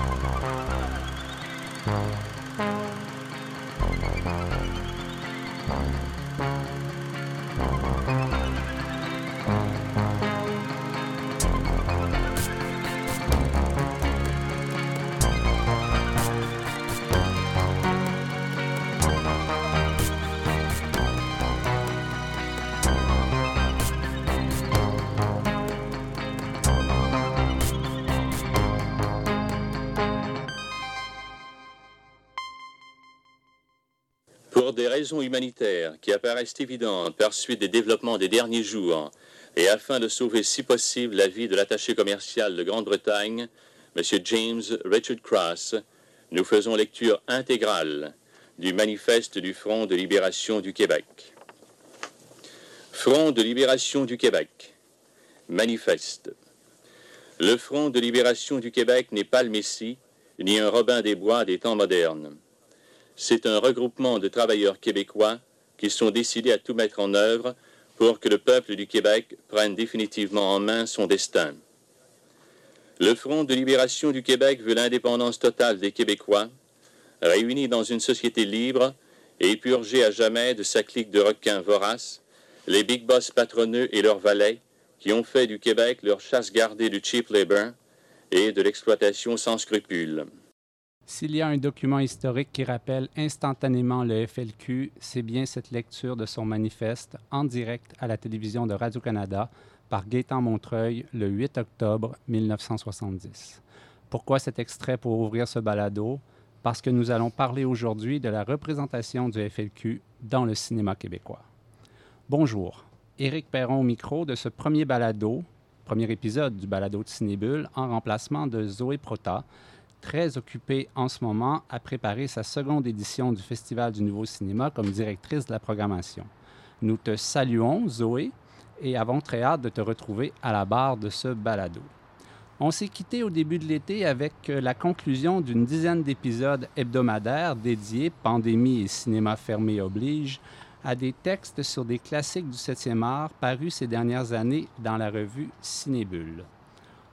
Oh, no. Des raisons humanitaires qui apparaissent évidentes par suite des développements des derniers jours, et afin de sauver si possible la vie de l'attaché commercial de Grande-Bretagne, M. James Richard Cross, nous faisons lecture intégrale du manifeste du Front de libération du Québec. Front de libération du Québec. Manifeste. Le Front de libération du Québec n'est pas le Messie, ni un Robin des Bois des temps modernes. C'est un regroupement de travailleurs québécois qui sont décidés à tout mettre en œuvre pour que le peuple du Québec prenne définitivement en main son destin. Le Front de libération du Québec veut l'indépendance totale des Québécois, réunis dans une société libre et purgés à jamais de sa clique de requins voraces, les big boss patronneux et leurs valets qui ont fait du Québec leur chasse gardée du cheap labor et de l'exploitation sans scrupules. S'il y a un document historique qui rappelle instantanément le FLQ, c'est bien cette lecture de son manifeste en direct à la télévision de Radio-Canada par Gaétan Montreuil le 8 octobre 1970. Pourquoi cet extrait pour ouvrir ce balado? Parce que nous allons parler aujourd'hui de la représentation du FLQ dans le cinéma québécois. Bonjour, Éric Perron au micro de ce premier balado, premier épisode du balado de Cinébule, en remplacement de Zoé Prota, très occupée en ce moment à préparer sa seconde édition du Festival du Nouveau Cinéma comme directrice de la programmation. Nous te saluons, Zoé, et avons très hâte de te retrouver à la barre de ce balado. On s'est quitté au début de l'été avec euh, la conclusion d'une dizaine d'épisodes hebdomadaires dédiés, pandémie et cinéma fermé oblige, à des textes sur des classiques du 7e art parus ces dernières années dans la revue Cinébule.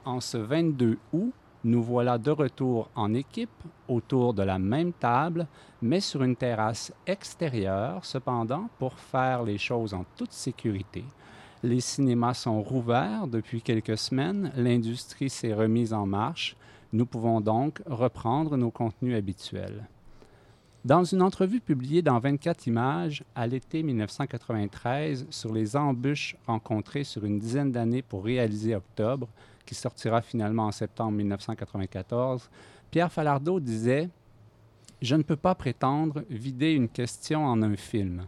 En ce 22 août, nous voilà de retour en équipe autour de la même table, mais sur une terrasse extérieure, cependant, pour faire les choses en toute sécurité. Les cinémas sont rouverts depuis quelques semaines, l'industrie s'est remise en marche, nous pouvons donc reprendre nos contenus habituels. Dans une entrevue publiée dans 24 images à l'été 1993 sur les embûches rencontrées sur une dizaine d'années pour réaliser Octobre, qui sortira finalement en septembre 1994, Pierre Falardeau disait Je ne peux pas prétendre vider une question en un film.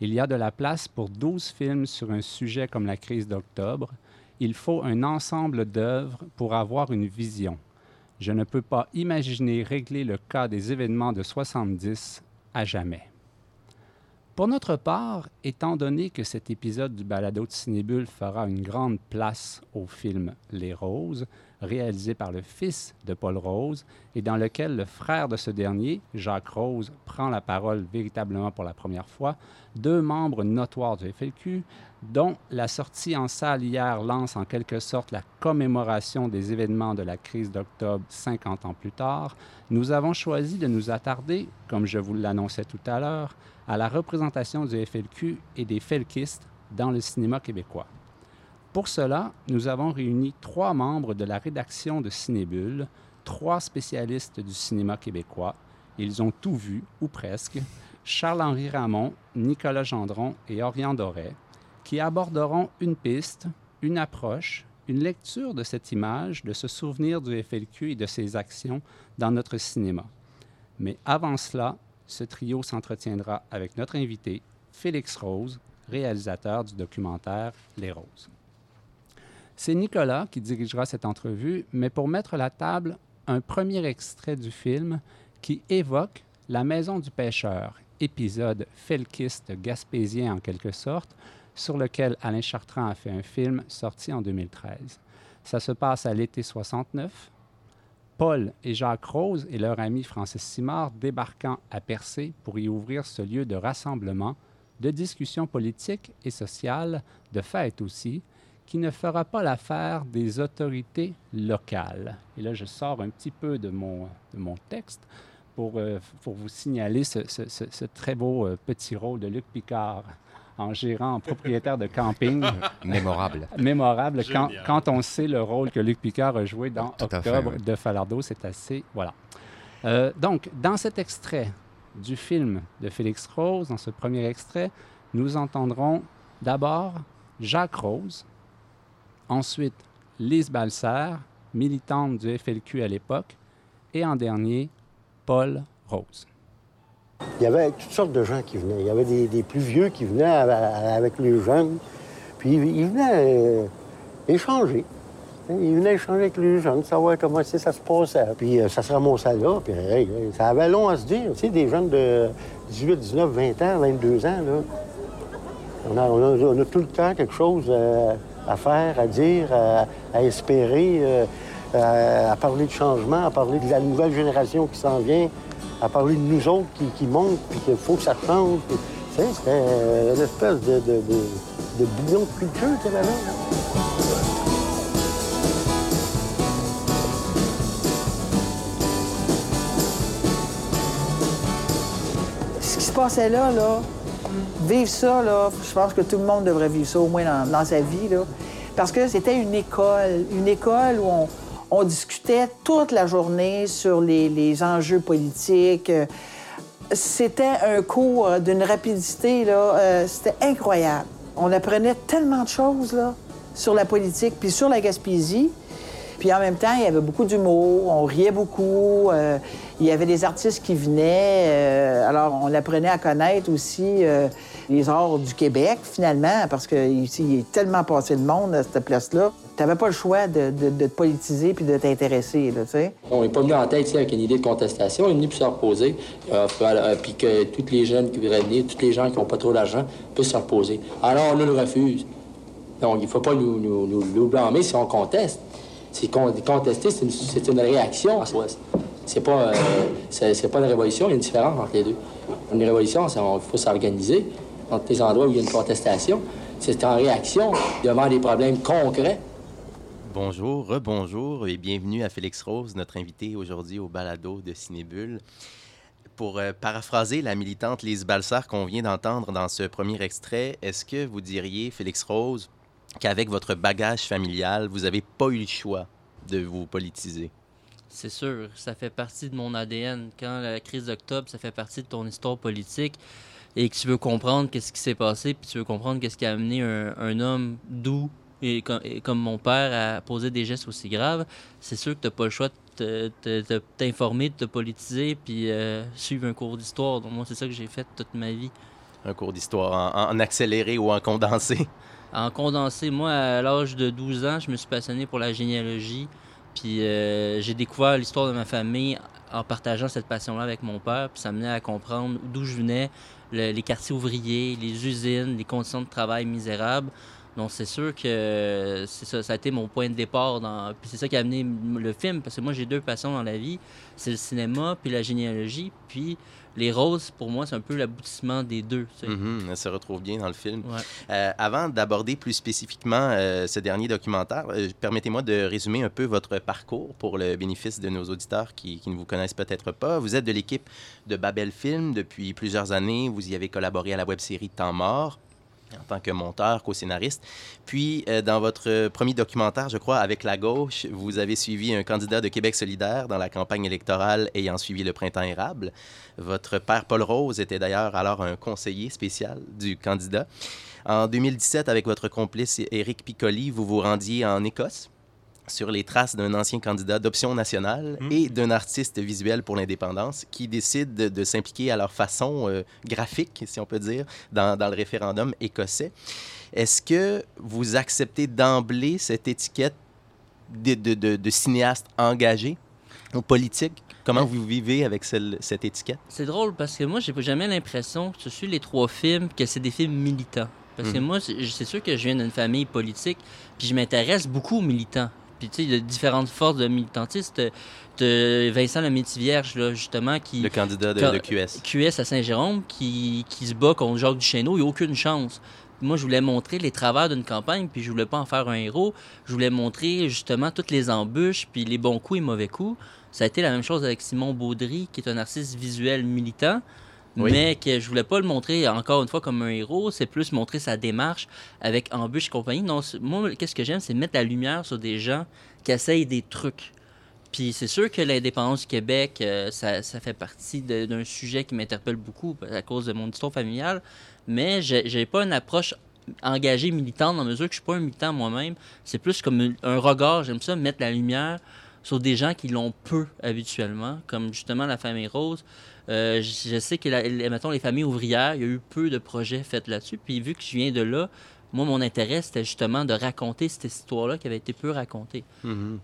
Il y a de la place pour 12 films sur un sujet comme la crise d'octobre. Il faut un ensemble d'œuvres pour avoir une vision. Je ne peux pas imaginer régler le cas des événements de 70 à jamais. Pour notre part, étant donné que cet épisode du balado de Cinébule fera une grande place au film Les Roses, réalisé par le fils de Paul Rose et dans lequel le frère de ce dernier, Jacques Rose, prend la parole véritablement pour la première fois, deux membres notoires du FLQ, dont la sortie en salle hier lance en quelque sorte la commémoration des événements de la crise d'octobre 50 ans plus tard, nous avons choisi de nous attarder, comme je vous l'annonçais tout à l'heure, à la représentation du FLQ et des felkistes dans le cinéma québécois. Pour cela, nous avons réuni trois membres de la rédaction de Cinébule, trois spécialistes du cinéma québécois. Ils ont tout vu, ou presque, Charles-Henri Ramon, Nicolas Gendron et Orion Doré, qui aborderont une piste, une approche, une lecture de cette image, de ce souvenir du FLQ et de ses actions dans notre cinéma. Mais avant cela, ce trio s'entretiendra avec notre invité, Félix Rose, réalisateur du documentaire Les Roses. C'est Nicolas qui dirigera cette entrevue, mais pour mettre la table, un premier extrait du film qui évoque La Maison du pêcheur, épisode felkiste gaspésien en quelque sorte, sur lequel Alain Chartrand a fait un film sorti en 2013. Ça se passe à l'été 69, Paul et Jacques Rose et leur ami Francis Simard débarquant à Percé pour y ouvrir ce lieu de rassemblement, de discussion politique et sociale, de fête aussi, qui ne fera pas l'affaire des autorités locales. Et là, je sors un petit peu de mon, de mon texte pour, euh, pour vous signaler ce, ce, ce, très beau euh, petit rôle de Luc Picard en gérant, en propriétaire de camping. Mémorable. Mémorable. Quand, quand, on sait le rôle que Luc Picard a joué dans Octobre de Falardeau, c'est assez... Voilà. Euh, donc, dans cet extrait du film de Félix Rose, dans ce premier extrait, nous entendrons d'abord Jacques Rose, ensuite Lise Balser, militante du FLQ à l'époque, et en dernier, Paul Rose. Il y avait toutes sortes de gens qui venaient. Il y avait des, plus vieux qui venaient avec les jeunes. Puis ils venaient euh, échanger. Ils venaient échanger avec les jeunes, savoir comment ça se passait. Puis euh, ça se ramassait là. Puis ça avait long à se dire. Tu sais, des jeunes de 18, 19, 20 ans, 22 ans, là. On a, tout le temps quelque chose euh, à faire, à dire, à, espérer, à parler de changement, à parler de la nouvelle génération qui s'en vient, à parler de nous autres qui, montent, puis qu'il faut que ça change. C'était une espèce de, de, de, bouillon de culture qu'il y avait là. Ce qui se passait là, là, vivre ça, là, je pense que tout le monde devrait vivre ça au moins dans, sa vie. Parce que c'était une école, une école où on, discutait toute la journée sur les, enjeux politiques. C'était un cours d'une rapidité, euh, c'était incroyable. On apprenait tellement de choses sur la politique, puis sur la Gaspésie. Puis en même temps, il y avait beaucoup d'humour, on riait beaucoup. Euh, il y avait des artistes qui venaient. Euh, alors, on apprenait à connaître aussi les arts du Québec, finalement, parce qu'ici, il est tellement passé de monde à cette place-là. Tu n'avais pas le choix de, te politiser puis de t'intéresser, tu sais. On n'est pas venu en tête avec une idée de contestation, on est venu pour se reposer, euh, euh, puis que tous les jeunes qui voudraient venir, tous les gens qui n'ont pas trop d'argent, puissent se reposer. Alors, on le refuse. Donc, il ne faut pas nous, nous, blâmer si on conteste. C'est contester, c'est une, réaction. C'est pas, euh, pas une révolution, il y a une différence entre les deux. Une révolution, il faut s'organiser dans les endroits où il y a une contestation. C'est en réaction devant des problèmes concrets. Bonjour, rebonjour et bienvenue à Félix Rose, notre invité aujourd'hui au balado de Cinébule. Pour euh, paraphraser la militante Lise Balsar qu'on vient d'entendre dans ce premier extrait, est-ce que vous diriez, Félix Rose, qu'avec votre bagage familial, vous n'avez pas eu le choix de vous politiser? C'est sûr, ça fait partie de mon ADN. Quand la crise d'octobre, ça fait partie de ton histoire politique et que tu veux comprendre qu'est-ce qui s'est passé, puis tu veux comprendre qu'est-ce qui a amené un, homme doux et, comme mon père à poser des gestes aussi graves, c'est sûr que tu n'as pas le choix de t'informer, de te politiser, puis euh, suivre un cours d'histoire. Donc moi, c'est ça que j'ai fait toute ma vie. Un cours d'histoire en, accéléré ou en condensé? En condensé. Moi, à l'âge de 12 ans, je me suis passionné pour la généalogie. Puis euh, j'ai découvert l'histoire de ma famille en partageant cette passion-là avec mon père. Puis ça menait à comprendre d'où je venais, les quartiers ouvriers, les usines, les conditions de travail misérables. Donc, c'est sûr que ça, ça a été mon point de départ. Puis c'est ça qui a amené le film, parce que moi, j'ai deux passions dans la vie. C'est le cinéma, puis la généalogie. Puis les roses, pour moi, c'est un peu l'aboutissement des deux. Ça se retrouve bien dans le film. Euh, avant d'aborder plus spécifiquement euh, ce dernier documentaire, euh, permettez-moi de résumer un peu votre parcours pour le bénéfice de nos auditeurs qui, qui ne vous connaissent peut-être pas. Vous êtes de l'équipe de Babel Film depuis plusieurs années. Vous y avez collaboré à la web-série Temps mort en tant que monteur, co-scénariste. Puis, euh, dans votre premier documentaire, je crois, avec la gauche, vous avez suivi un candidat de Québec solidaire dans la campagne électorale ayant suivi le printemps érable. Votre père Paul Rose était d'ailleurs alors un conseiller spécial du candidat. En 2017, avec votre complice Éric Piccoli, vous vous rendiez en Écosse sur les traces d'un ancien candidat d'option nationale hmm. et d'un artiste visuel pour l'indépendance qui décide de, s'impliquer à leur façon euh, graphique, si on peut dire, dans, le référendum écossais. Est-ce que vous acceptez d'emblée cette étiquette de, de, cinéaste engagé ou politique? Comment vous vivez avec cette étiquette? C'est drôle parce que moi, j'ai jamais l'impression que je suis les trois films, que c'est des films militants. Parce que hmm. moi, c'est sûr que je viens d'une famille politique, puis je m'intéresse beaucoup aux militants. Puis, tu sais, il y a différentes forces de militantistes. De Vincent Lemaitre-Vierge, là, justement, qui... Le candidat de, QS. QS à Saint-Jérôme, qui, qui, se bat contre Jacques Duchesneau. Il n'a aucune chance. Moi, je voulais montrer les travers d'une campagne, puis je voulais pas en faire un héros. Je voulais montrer justement toutes les embûches, puis les bons coups et mauvais coups. Ça a été la même chose avec Simon Baudry, qui est un artiste visuel militant. Mais que je voulais pas le montrer encore une fois comme un héros, c'est plus montrer sa démarche avec embûches et compagnie. Non, moi, qu'est-ce que j'aime, c'est mettre la lumière sur des gens qui essayent des trucs. Puis c'est sûr que l'indépendance du Québec, euh, ça, fait partie d'un sujet qui m'interpelle beaucoup à cause de mon histoire familiale, mais j'ai pas une approche engagée militante dans mesure que je suis pas un militant moi-même. C'est plus comme un regard, j'aime ça, mettre la lumière sur des gens qui l'ont peu habituellement, comme justement la famille Rose. Euh, je sais que, la, mettons, les familles ouvrières, il y a eu peu de projets faits là-dessus. Puis vu que je viens de là, moi, mon intérêt, c'était justement de raconter cette histoire-là qui avait été peu racontée. Mm-hmm.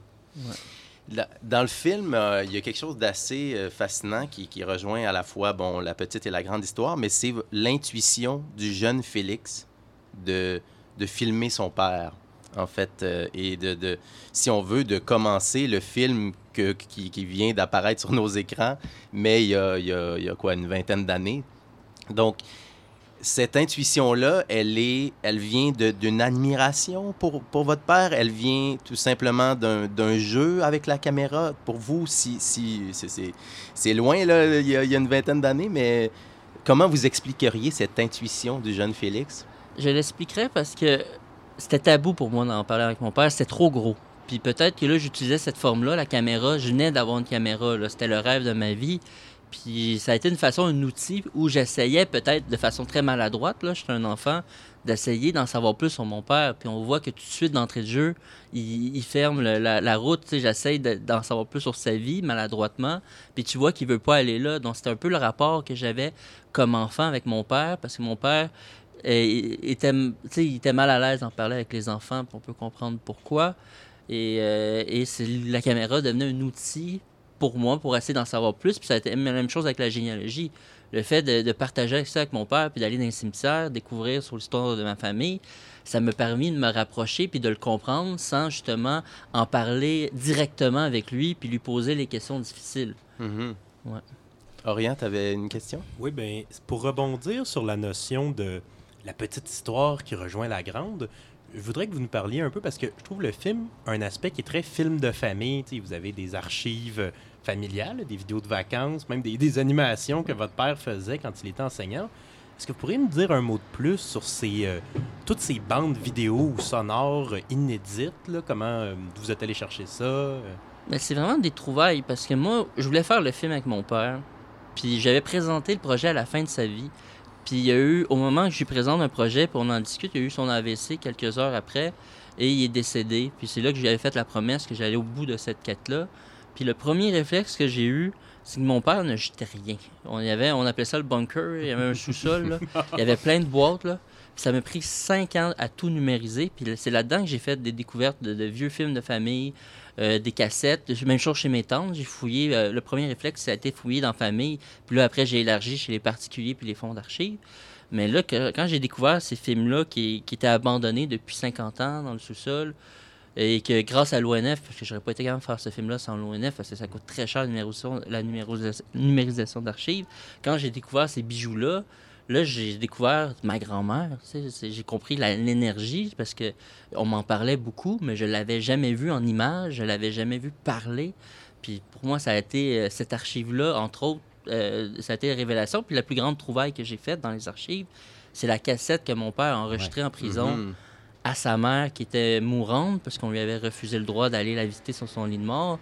Dans le film, euh, il y a quelque chose d'assez euh, fascinant qui, qui, rejoint à la fois bon, la petite et la grande histoire, mais c'est l'intuition du jeune Félix de, de filmer son père en fait, euh, et de, si on veut, de commencer le film qui, vient d'apparaître sur nos écrans, mais il y a, quoi, une vingtaine d'années. Donc, cette intuition-là, elle, est, elle vient d'une admiration pour, pour, votre père, elle vient tout simplement d'un jeu avec la caméra. Pour vous, si, si c'est loin, là, il y, a, il y a une vingtaine d'années, mais comment vous expliqueriez cette intuition du jeune Félix? Je l'expliquerai parce que c'était tabou pour moi d'en parler avec mon père. C'était trop gros. Puis peut-être que là, j'utilisais cette forme-là, la caméra. Je venais d'avoir une caméra. C'était le rêve de ma vie. Puis ça a été une façon, un outil où j'essayais peut-être de façon très maladroite, là, j'étais un enfant, d'essayer d'en savoir plus sur mon père. Puis on voit que tout de suite, d'entrée de jeu, il, ferme la, route. J'essaye d'en savoir plus sur sa vie, maladroitement. Puis tu vois qu'il veut pas aller là. Donc c'était un peu le rapport que j'avais comme enfant avec mon père, parce que mon père, il était, il était mal à l'aise d'en parler avec les enfants, on peut comprendre pourquoi. Et, euh, et la caméra devenait un outil pour moi pour essayer d'en savoir plus. Puis ça a été la même chose avec la généalogie. Le fait de, partager ça avec mon père, puis d'aller dans les cimetières, découvrir sur l'histoire de ma famille, ça m'a permis de me rapprocher puis de le comprendre sans justement en parler directement avec lui puis lui poser les questions difficiles. Mm-hmm. ouais. Orient, tu avais une question? Oui, bien, pour rebondir sur la notion de la petite histoire qui rejoint la grande. Je voudrais que vous nous parliez un peu parce que je trouve le film un aspect qui est très film de famille. vous avez des archives familiales, des vidéos de vacances, même des, animations que votre père faisait quand il était enseignant. Est-ce que vous pourriez nous dire un mot de plus sur ces, euh, toutes ces bandes vidéo ou sonores inédites? comment euh, vous êtes allé chercher ça? Ben, c'est vraiment des trouvailles parce que moi, je voulais faire le film avec mon père. Puis j'avais présenté le projet à la fin de sa vie. Puis il y a eu, au moment que je lui présente un projet, puis on en discute, il y a eu son AVC quelques heures après, et il est décédé. Puis c'est là que j'avais fait la promesse que j'allais au bout de cette quête-là. Puis le premier réflexe que j'ai eu, c'est que mon père ne jetait rien. On, y avait, on appelait ça le bunker, il y avait un sous-sol, il y avait plein de boîtes. Là. ça m'a pris cinq ans à tout numériser. Puis c'est là-dedans que j'ai fait des découvertes de, vieux films de famille, euh, des cassettes. Même chose chez mes tantes. J'ai fouillé. Euh, le premier réflexe, ça a été fouillé dans la famille. Puis là, après, j'ai élargi chez les particuliers puis les fonds d'archives. Mais là, quand j'ai découvert ces films-là qui, étaient abandonnés depuis 50 ans dans le sous-sol, et que grâce à l'ONF, parce que j'aurais pas été capable de faire ce film-là sans l'ONF, parce que ça coûte très cher la numérisation d'archives, quand j'ai découvert ces bijoux-là, Là, j'ai découvert ma grand-mère. J'ai compris l'énergie parce que on m'en parlait beaucoup, mais je l'avais jamais vu en image, je l'avais jamais vu parler. Puis pour moi, ça a été euh, cette archive-là, entre autres, euh, ça a été la révélation. Puis la plus grande trouvaille que j'ai faite dans les archives, c'est la cassette que mon père a enregistrée en prison mm-hmm. à sa mère qui était mourante parce qu'on lui avait refusé le droit d'aller la visiter sur son lit de mort.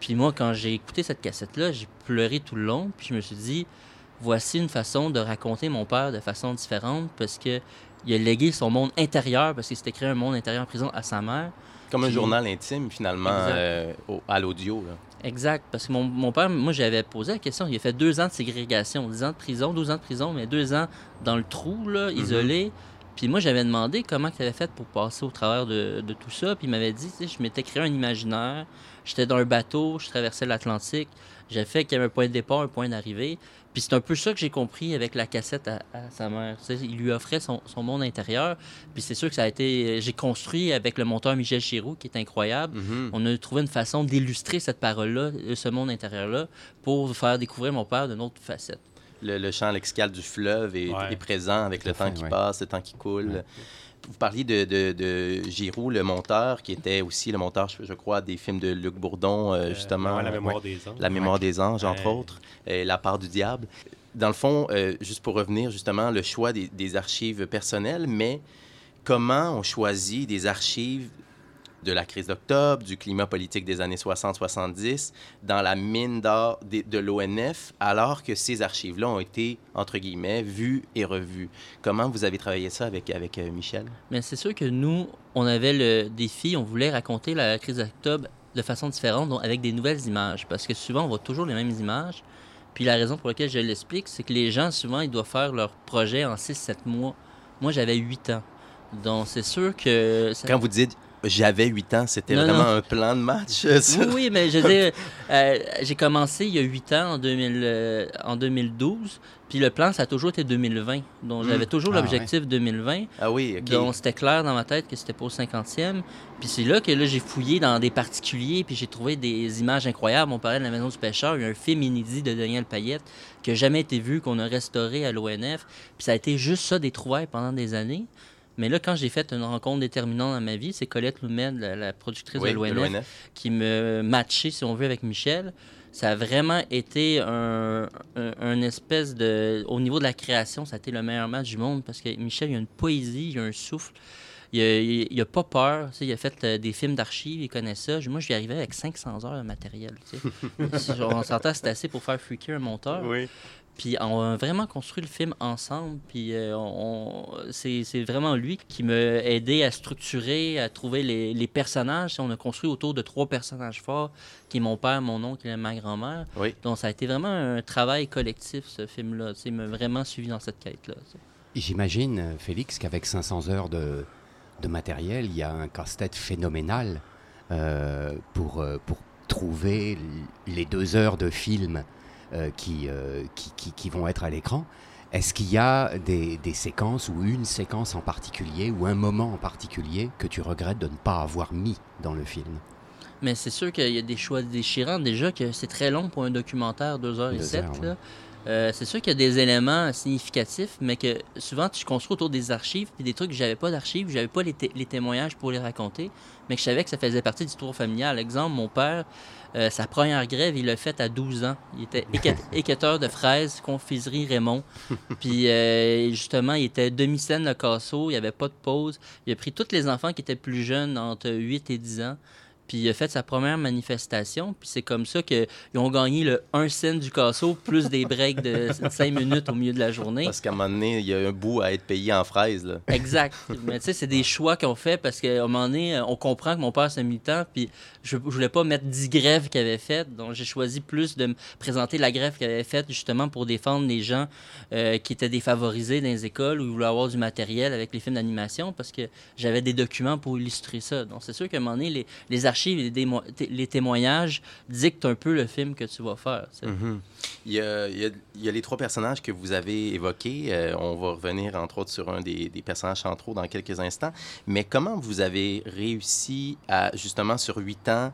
Puis moi, quand j'ai écouté cette cassette-là, j'ai pleuré tout le long. Puis je me suis dit, voici une façon de raconter mon père de façon différente parce que il a légué son monde intérieur parce qu'il s'était créé un monde intérieur en prison à sa mère. Comme un journal intime, finalement, euh, à l'audio. Exact. Parce que mon, mon père, moi, j'avais posé la question. Il a fait deux ans de ségrégation, dix ans de prison, douze ans de prison, mais deux ans dans le trou, là, mhm. isolé. Puis moi, j'avais demandé comment tu avais fait pour passer au travers de, de tout ça. Puis il m'avait dit, je m'étais créé un imaginaire. J'étais dans un bateau, je traversais l'Atlantique. J'ai fait qu'il y avait un point de départ, un point d'arrivée. Puis c'est un peu ça que j'ai compris avec la cassette à, sa mère. il lui offrait son, monde intérieur. Puis c'est sûr que ça a été. J'ai construit avec le monteur Michel Chiroux, qui est incroyable. Mm-hmm. On a trouvé une façon d'illustrer cette parole-là, ce monde intérieur-là, pour faire découvrir mon père d'une autre facette. Le, champ lexical du fleuve est, présent avec le temps qui passe, le temps qui coule. Vous parliez de, de, Giroud, le monteur, qui était aussi le monteur, je, crois, des films de Luc Bourdon, euh, justement. la mémoire des anges. La mémoire des anges, entre autres. Et la part du diable. Dans le fond, juste pour revenir, justement, le choix des, des archives personnelles, mais comment on choisit des archives de la crise d'octobre, du climat politique des années 60-70, dans la mine d'or de, l'ONF, alors que ces archives-là ont été, entre guillemets, vues et revues. Comment vous avez travaillé ça avec, avec euh, Michel? Bien, c'est sûr que nous, on avait le défi, on voulait raconter la crise d'octobre de façon différente, donc avec des nouvelles images, parce que souvent, on voit toujours les mêmes images. Puis la raison pour laquelle je l'explique, c'est que les gens, souvent, ils doivent faire leur projet en 6-7 mois. Moi, j'avais 8 ans. Donc, c'est sûr que... Quand vous dites j'avais 8 ans, c'était vraiment un plan de match. Oui, oui, mais je veux euh, j'ai commencé il y a 8 ans, en, 2000, euh, en 2012, puis le plan, ça a toujours été 2020. Donc, j'avais hmm. toujours ah, l'objectif 2020. Ah oui, OK. Donc, c'était clair dans ma tête que c'était pour le 50e. Puis c'est là que là, j'ai fouillé dans des particuliers, puis j'ai trouvé des images incroyables. On parlait de la Maison du Pêcheur, il y a un film inédit de Daniel Payette qui n'a jamais été vu, qu'on a restauré à l'ONF. Puis ça a été juste ça, des trouvailles pendant des années. Mais là, quand j'ai fait une rencontre déterminante dans ma vie, c'est Colette Loumed, la, productrice de l'ONF, qui me matchait, si on veut, avec Michel. Ça a vraiment été un, espèce de... Au niveau de la création, ça a été le meilleur match du monde parce que Michel, il a une poésie, il a un souffle. Il n'a a pas peur. Il a fait euh, des films d'archives, il connaît ça. Moi, je suis arrivé avec 500 heures de matériel. on s'entend, c'est assez pour faire freaker un monteur. Oui. Puis on a vraiment construit le film ensemble. Puis euh, on, c'est, vraiment lui qui m'a aidé à structurer, à trouver les, les, personnages. On a construit autour de trois personnages forts, qui est mon père, mon oncle et ma grand-mère. Donc ça a été vraiment un travail collectif, ce film-là. Il m'a vraiment suivi dans cette quête-là. J'imagine, Félix, qu'avec 500 heures de, de matériel, il y a un casse-tête phénoménal euh, pour, euh, pour trouver les deux heures de film euh, euh, qui, qui, qui, vont être à l'écran. Est-ce qu'il y a des, des, séquences ou une séquence en particulier ou un moment en particulier que tu regrettes de ne pas avoir mis dans le film? Mais c'est sûr qu'il y a des choix déchirants. Déjà que c'est très long pour un documentaire, 2 heures et 7. Euh, c'est sûr qu'il y a des éléments significatifs, mais que souvent tu construis autour des archives, puis des trucs que j'avais pas d'archives, j'avais pas les, les, témoignages pour les raconter, mais que je savais que ça faisait partie du tour familial. Exemple, mon père, euh, sa première grève, il l'a faite à 12 ans. Il était équateur de fraises, confiserie Raymond. Puis euh, justement, il était demi-scène le casseau, il n'y avait pas de pause. Il a pris tous les enfants qui étaient plus jeunes, entre 8 et 10 ans. Puis il a fait sa première manifestation. Puis c'est comme ça qu'ils ont gagné le 1 cent du casseau plus des breaks de 5 minutes au milieu de la journée. Parce qu'à un moment donné, il y a un bout à être payé en fraises. Là. Exact. Mais tu sais, c'est des choix qu'on fait parce qu'à un moment donné, on comprend que mon père, c'est militant. Puis je, ne voulais pas mettre 10 grèves qu'il avait faites. Donc j'ai choisi plus de me présenter la grève qu'il avait faite justement pour défendre les gens euh, qui étaient défavorisés dans les écoles ou voulaient avoir du matériel avec les films d'animation parce que j'avais des documents pour illustrer ça. Donc c'est sûr qu'à un moment donné, les, les et les, témoignages dictent un peu le film que tu vas faire. Mhm. il, y a, il, y a, les trois personnages que vous avez évoqués. Euh, on va revenir entre autres sur un des, des, personnages centraux dans quelques instants. Mais comment vous avez réussi à, justement, sur huit ans,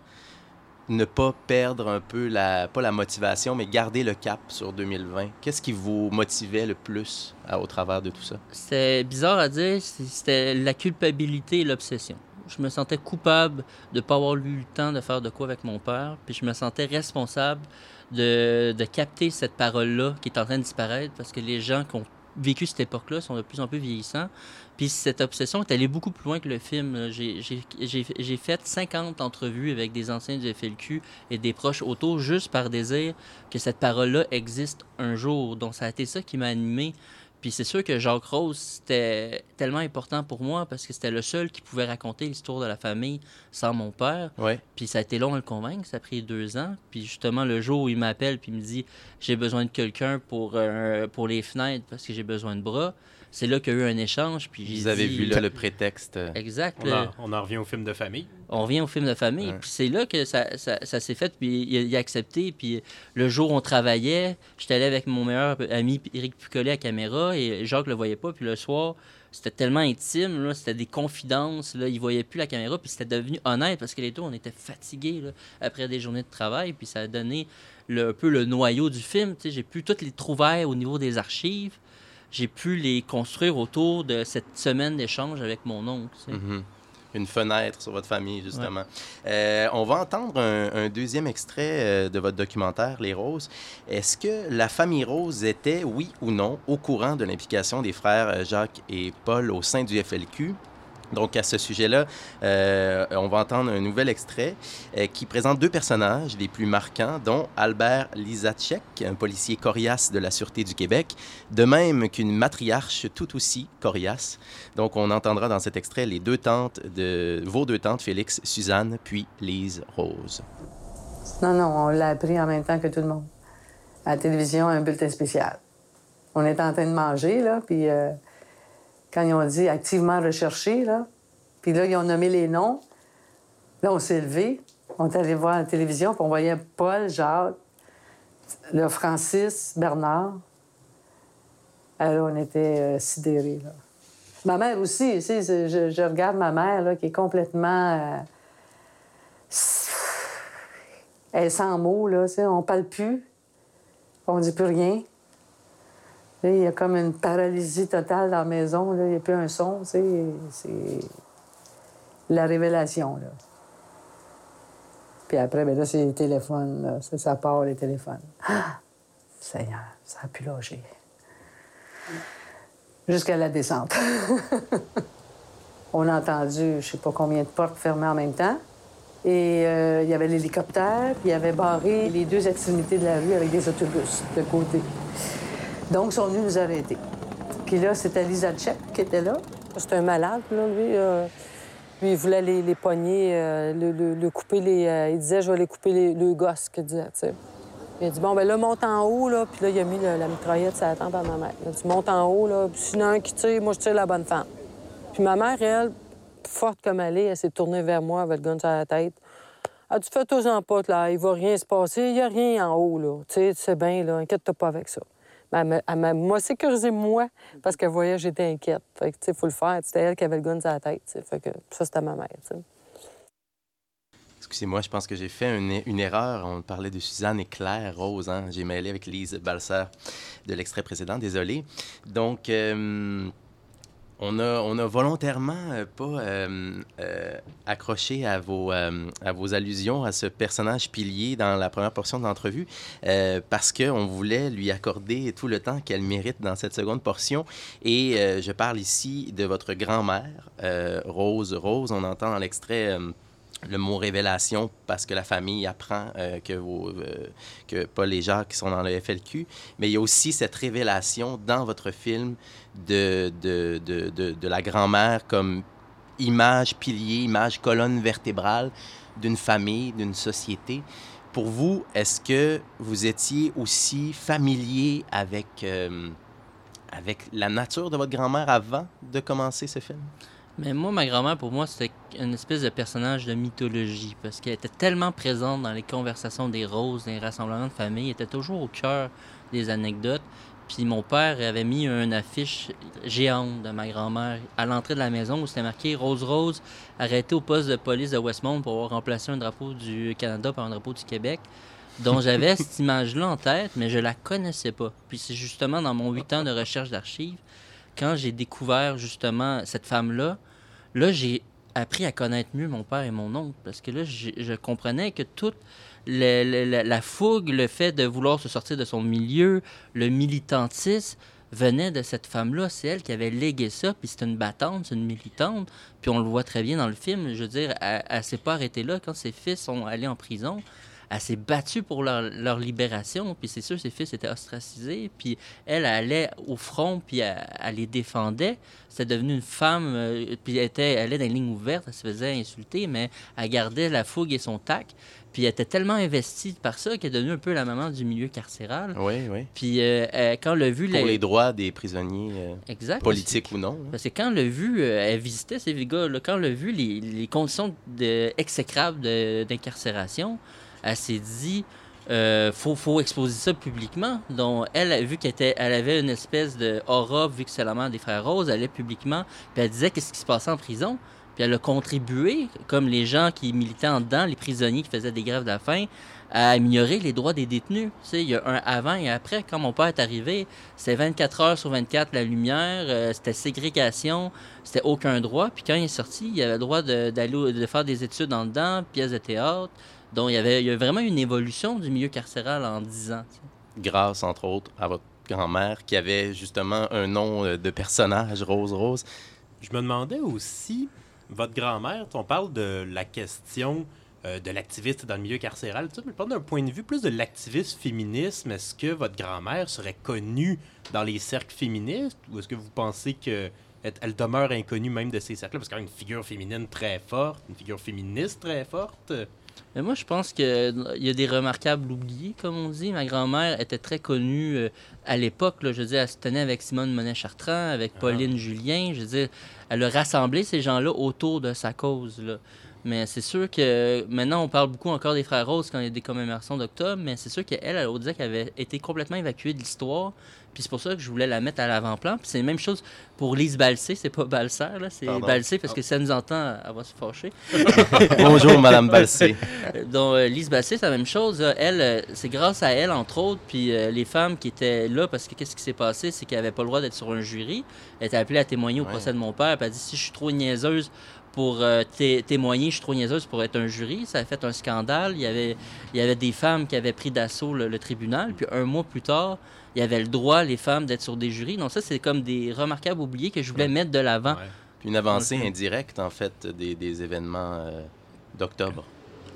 ne pas perdre un peu la, pas la motivation, mais garder le cap sur 2020? Qu'est-ce qui vous motivait le plus au travers de tout ça? C'est bizarre à dire, c'était la culpabilité et l'obsession je me sentais coupable de ne pas avoir eu le temps de faire de quoi avec mon père, puis je me sentais responsable de, de capter cette parole-là qui est en train de disparaître parce que les gens qui ont vécu cette époque-là sont de plus en plus vieillissants. Puis cette obsession est allée beaucoup plus loin que le film. J'ai fait 50 entrevues avec des anciens du FLQ et des proches autour juste par désir que cette parole-là existe un jour. Donc ça a été ça qui m'a animé puis c'est sûr que Jacques Rose, c'était tellement important pour moi parce que c'était le seul qui pouvait raconter l'histoire de la famille sans mon père. Ouais. Puis ça a été long à le convaincre, ça a pris deux ans. Puis justement, le jour où il m'appelle puis il me dit j'ai besoin de quelqu'un pour, euh, pour les fenêtres parce que j'ai besoin de bras, c'est là qu'il y a eu un échange. Puis Vous avez vu là le prétexte. Exact. On, en, revient au film de famille. On revient au film de famille. Puis c'est là que ça, ça, ça s'est fait. Puis il a, accepté. Puis le jour où on travaillait, j'étais allé avec mon meilleur ami Eric Pucolet à caméra et Jacques le voyait pas. Puis le soir, c'était tellement intime, là, c'était des confidences, là, il voyait plus la caméra, puis c'était devenu honnête parce que les deux, on était fatigués là, après des journées de travail, puis ça a donné le, un peu le noyau du film. J'ai pu toutes les trouver au niveau des archives, j'ai pu les construire autour de cette semaine d'échange avec mon oncle. Mm-hmm une fenêtre sur votre famille, justement. Euh, on va entendre un, deuxième extrait euh, de votre documentaire, Les Roses. Est-ce que la famille Rose était, oui ou non, au courant de l'implication des frères euh, Jacques et Paul au sein du FLQ? Donc, à ce sujet-là, euh, on va entendre un nouvel extrait euh, qui présente deux personnages les plus marquants, dont Albert Lizacek, un policier coriace de la Sûreté du Québec, de même qu'une matriarche tout aussi coriace. Donc, on entendra dans cet extrait les deux tantes de vos deux tantes, Félix, Suzanne, puis Lise Rose. Non, non, on l'a appris en même temps que tout le monde. À la télévision, un bulletin spécial. On était en train de manger, là, puis... Euh, quand ils ont dit activement recherché. Puis là, ils ont nommé les noms. Là, on s'est levé. On est allé voir la télévision, puis on voyait Paul, Jacques, le Francis, Bernard. Alors, on était euh, sidérés. Ma mère aussi, sais, je, regarde ma mère, qui est complètement... Euh, elle est sans mots, là, on parle plus. On dit plus rien. Il y a comme une paralysie totale dans la maison. Il n'y a plus un son. C'est la révélation. Là. Puis après, ben là, c'est les téléphones. Ça, part, les téléphones. Ah! Seigneur, ça a pu loger. Jusqu'à la descente. On a entendu, je sais pas combien de portes fermées en même temps. Et euh, il y avait l'hélicoptère, puis il y avait barré les deux extrémités de la rue avec des autobus de côté. Donc, ils sont venus nous arrêter. Puis là, c'était Lisa Tchek qui était là. C'était un malade, là, lui. Euh, lui, il voulait les, les pogner, euh, le, couper les... Euh, il disait, je vais les couper le gosse, qu'il disait, tu sais. Il a dit, bon, ben là, monte en haut, là. Puis là, il a mis la mitraillette sur la tempe à ma mère. Il a dit, monte en haut, là. Puis sinon, qui tire, moi, je tire la bonne femme. Puis ma mère, elle, forte comme elle est, elle s'est tournée vers moi avec le gun sur la tête. Elle a dit, fais-toi-en pas, là. Il va rien se passer. Il y a rien en haut, là. Tu sais, tu sais bien, là. Inquiète-toi pas avec ça. Elle m'a sécurisé moi parce qu'elle voyait que j'étais inquiète. Fait que, tu sais, faut le faire. C'était elle qui avait le gun sur la tête. Fait que ça, c'était ma mère, Excusez-moi, je pense que j'ai fait une, erreur. On parlait de Suzanne et Claire Rose. Hein? J'ai mêlé avec Lise Balser de l'extrait précédent. Désolé. Donc, euh, on a, on a volontairement euh, pas euh, euh, accroché à vos, à allusions à ce personnage pilier dans la première portion de l'entrevue parce qu'on voulait lui accorder tout le temps qu'elle mérite dans cette seconde portion. Et je parle ici de votre grand-mère, Rose Rose. On entend dans l'extrait le mot révélation parce que la famille apprend que, vos, que Paul sont dans le FLQ. Mais il y a aussi cette révélation dans votre film de, de, de, de, la grand-mère comme image pilier, image colonne vertébrale d'une famille, d'une société. Pour vous, est-ce que vous étiez aussi familier avec, euh, avec la nature de votre grand-mère avant de commencer ce film? Mais moi, ma grand-mère, pour moi, c'était une espèce de personnage de mythologie parce qu'elle était tellement présente dans les conversations des roses, des rassemblements de famille, elle était toujours au cœur des anecdotes. Puis mon père avait mis une affiche géante de ma grand-mère à l'entrée de la maison où c'était marqué Rose Rose, arrêté au poste de police de Westmount pour avoir remplacé un drapeau du Canada par un drapeau du Québec, dont j'avais cette image-là en tête, mais je la connaissais pas. Puis c'est justement dans mon huit ans de recherche d'archives, quand j'ai découvert justement cette femme-là, là, j'ai appris à connaître mieux mon père et mon oncle, parce que là, je comprenais que toute la fougue, le fait de vouloir se sortir de son milieu, le militantisme venait de cette femme-là. C'est elle qui avait légué ça, puis c'est une battante, c'est une militante. Puis on le voit très bien dans le film. Je veux dire, elle, s'est pas arrêtée là quand ses fils sont allés en prison. Elle s'est battue pour leur, libération, puis c'est sûr, ses fils étaient ostracisés, puis elle, allait au front, puis elle, les défendait. C'était devenu une femme, euh, puis elle, était, elle allait dans les lignes ouvertes, elle se faisait insulter, mais elle gardait la fougue et son tac. Puis elle était tellement investie par ça qu'elle est devenue un peu la maman du milieu carcéral. Oui, oui. Puis euh, euh, quand elle a vu... Pour les, droits des prisonniers, euh, politiques ou non. Hein. Parce que quand elle a vu, elle visitait ces gars, là, quand elle a vu les, les conditions de, exécrables d'incarcération, elle s'est dit euh, faut, faut exposer ça publiquement. Donc, elle, vu qu'elle était- elle avait une espèce de aura, vu que c'est la mère des frères Rose, elle allait publiquement, puis elle disait qu'est-ce qui se passait en prison. Puis elle a contribué, comme les gens qui militaient en dedans, les prisonniers qui faisaient des grèves de la faim, à améliorer les droits des détenus. Tu sais, il y a un avant et après. Quand mon père est arrivé, c'était 24 heures sur 24 la lumière, euh, c'était ségrégation, c'était aucun droit. Puis quand il est sorti, il avait le droit de, d'aller de faire des études en dedans, pièces de théâtre. Donc il y avait, il y a vraiment une évolution du milieu carcéral en 10 ans. Grâce, entre autres, à votre grand-mère qui avait justement un nom euh, de personnage, Rose Rose. Je me demandais aussi, votre grand-mère, on parle de la question euh, de l'activiste dans le milieu carcéral, mais parle d'un point de vue plus de l'activisme féminisme. Est-ce que votre grand-mère serait connue dans les cercles féministes ou est-ce que vous pensez que elle elle demeure inconnue même de ces cercles-là? Parce qu'elle a une figure féminine très forte, une figure féministe très forte. Mais moi, je pense qu'il y a des remarquables oubliés, comme on dit. Ma grand-mère était très connue euh, à l'époque. là. Je veux dire, elle se tenait avec Simone Monet-Chartrand, avec Pauline Julien. Je veux dire, elle a rassemblé ces gens-là autour de sa cause. Là. Mais c'est sûr que maintenant, on parle beaucoup encore des frères Roses quand il y a des commémorations d'octobre, mais c'est sûr qu'elle, elle, on disait qu'elle avait été complètement évacuée de l'histoire. Puis c'est pour ça que je voulais la mettre à l'avant-plan. Puis c'est la même chose pour Lise Balsé, c'est pas Balser, là, c'est. Balsé parce que si elle nous entend, elle va se fâcher. Bonjour, Madame Balsé. Donc, euh, Lise Bassé, c'est la même chose. là. Elle, euh, c'est grâce à elle, entre autres, puis euh, les femmes qui étaient là, parce que qu'est-ce qui s'est passé, c'est qu'elle n'avait pas le droit d'être sur un jury. Elle était appelée à témoigner au Ouais. procès de mon père, puis elle a dit si je suis trop niaiseuse pour euh, té- témoigner, je suis trop niaiseuse pour être un jury. Ça a fait un scandale. Il y avait, il y avait des femmes qui avaient pris d'assaut le, le tribunal, puis un mois plus tard, il y avait le droit, les femmes, d'être sur des jurys. Donc, ça, c'est comme des remarquables oubliés que je voulais mettre de l'avant. Puis une avancée indirecte, en fait, des, des événements euh, d'octobre.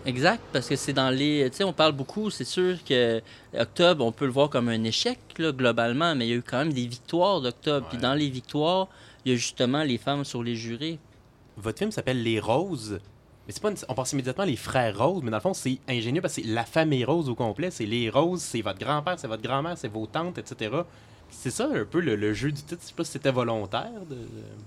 Exact, parce que c'est dans les. Tu sais, on parle beaucoup, c'est sûr que Octobre, on peut le voir comme un échec, là, globalement, mais il y a eu quand même des victoires d'Octobre. Puis dans les victoires, il y a justement les femmes sur les jurés. Votre film s'appelle Les Roses. Mais c'est pas une- On pense immédiatement les frères Roses, mais dans le fond, c'est ingénieux parce que c'est la famille Rose au complet. C'est les Roses, c'est votre grand-père, c'est votre grand-mère, c'est vos tantes, etc. C'est ça un peu le, le jeu du titre. Je sais pas si c'était volontaire. De...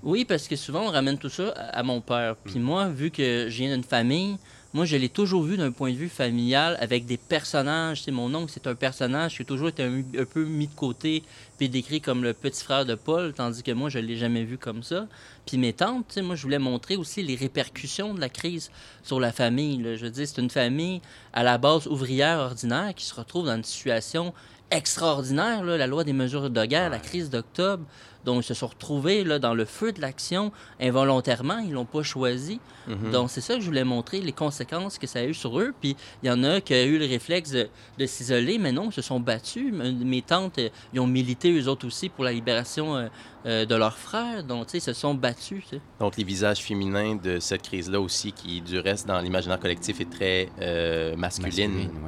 Oui, parce que souvent, on ramène tout ça à, à mon père. Puis moi, vu que je viens d'une famille, moi, je l'ai toujours vu d'un point de vue familial avec des personnages. C'est mon oncle, c'est un personnage qui a toujours été un, peu mis de côté puis décrit comme le petit frère de Paul, tandis que moi, je l'ai jamais vu comme ça. Puis mes tantes, moi, je voulais montrer aussi les répercussions de la crise sur la famille. Je veux dire, c'est une famille à la base ouvrière ordinaire qui se retrouve dans une situation extraordinaire, là, la loi des mesures de guerre, la crise d'octobre. Donc, ils se sont retrouvés là, dans le feu de l'action involontairement. Ils l'ont pas choisi. Mhm. Donc, c'est ça que je voulais montrer, les conséquences que ça a eu sur eux. Puis, il y en a qui ont eu le réflexe de, de s'isoler, mais non, ils se sont battus. Me- Mes tantes, euh, ils ont milité eux autres aussi pour la libération euh, euh, de leurs frères. Donc, tu sais, ils se sont battus. Donc, les visages féminins de cette crise-là aussi, qui, du reste, dans l'imaginaire collectif, est très euh, masculine. Masculine,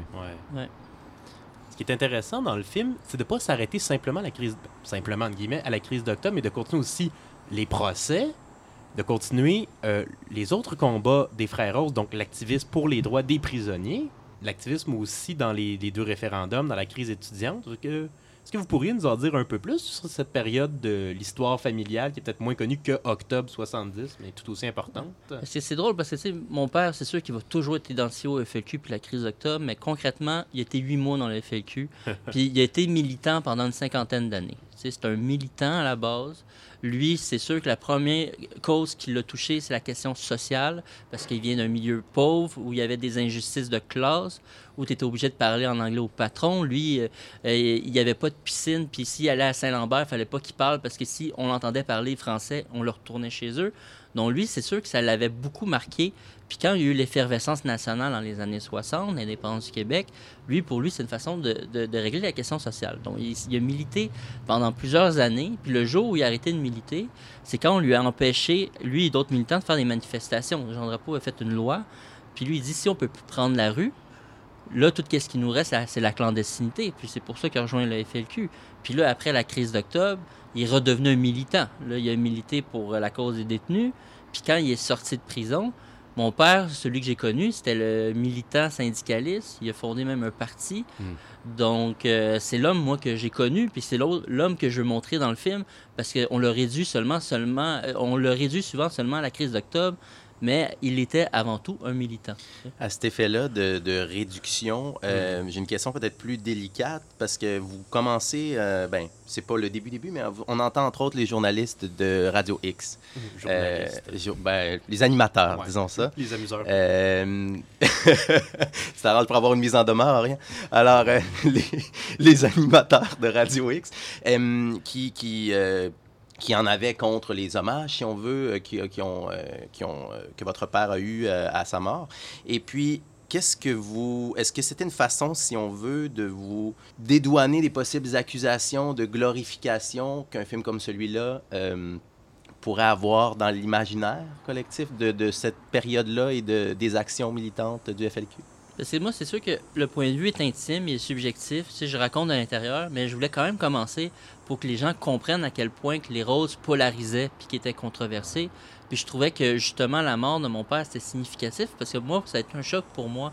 ouais. Ouais. Ce qui est intéressant dans le film, c'est de pas s'arrêter simplement à la crise, simplement guillemets, à la crise d'octobre, mais de continuer aussi les procès, de continuer euh, les autres combats des frères Roses, donc l'activisme pour les droits des prisonniers, l'activisme aussi dans les, deux référendums, dans la crise étudiante. Est-ce que vous pourriez nous en dire un peu plus sur cette période de l'histoire familiale qui est peut-être moins connue que Octobre 70, mais tout aussi importante? C'est drôle parce que, tu sais, mon père, c'est sûr qu'il va toujours être identifié au FLQ puis la crise d'octobre, mais concrètement, il a été huit mois dans le FLQ, puis il a été militant pendant une cinquantaine d'années. C'est un militant à la base. Lui, c'est sûr que la première cause qui l'a touché, c'est la question sociale, parce qu'il vient d'un milieu pauvre où il y avait des injustices de classe, où tu étais obligé de parler en anglais au patron. Lui, euh, euh, il n'y avait pas de piscine, puis s'il allait à Saint-Lambert, il fallait pas qu'il parle, parce que si on l'entendait parler français, on le retournait chez eux. Donc lui, c'est sûr que ça l'avait beaucoup marqué. Puis quand il y a eu l'effervescence nationale dans les années 60, l'indépendance du Québec, lui, pour lui, c'est une façon de régler la question sociale. Donc il, il a milité pendant plusieurs années. Puis le jour où il a arrêté de militer, c'est quand on lui a empêché, lui et d'autres militants, de faire des manifestations. Jean Drapeau a fait une loi. Puis lui, il dit, si on peut plus prendre la rue, là, tout ce qui nous reste, c'est la clandestinité. Puis c'est pour ça qu'il a rejoint le FLQ. Puis là, après la crise d'octobre, il est redevenu un militant. Là, il a milité pour euh, la cause des détenus. Puis quand il est sorti de prison, mon père, celui que j'ai connu, c'était le militant syndicaliste. Il a fondé même un parti. Donc, euh, c'est l'homme, moi, que j'ai connu, puis c'est l'homme que je veux montrer dans le film, parce qu'on l'a réduit seulement, seulement, euh, on l'a réduit souvent seulement à la crise d'octobre, mais il était avant tout un militant. À cet effet-là de, de réduction, euh, j'ai une question peut-être plus délicate parce que vous commencez, euh, ben, c'est pas le début-début, mais on entend entre autres les journalistes de Radio X. Journalistes. Euh, ben, les animateurs, Ouais. disons ça. Les amuseurs. Euh, c'est rare pour avoir une mise en demeure, rien. Alors, euh, les, les animateurs de Radio X euh, qui, qui, euh, qui en avaient contre les hommages, si on veut, euh, qui, qui ont, euh, qui ont, euh, que votre père a eu euh, à sa mort. Et puis, qu'est-ce que vous... Est-ce que c'était une façon, si on veut, de vous dédouaner des possibles accusations de glorification qu'un film comme celui-là... euh, pourrait avoir dans l'imaginaire collectif de, de cette période-là et de, des actions militantes du FLQ? Parce que moi, c'est sûr que le point de vue est intime, il est subjectif. Tu sais, je raconte de l'intérieur, mais je voulais quand même commencer pour que les gens comprennent à quel point que les roses polarisaient puis qui étaient controversées. Puis je trouvais que justement la mort de mon père c'était significatif parce que moi, ça a été un choc pour moi.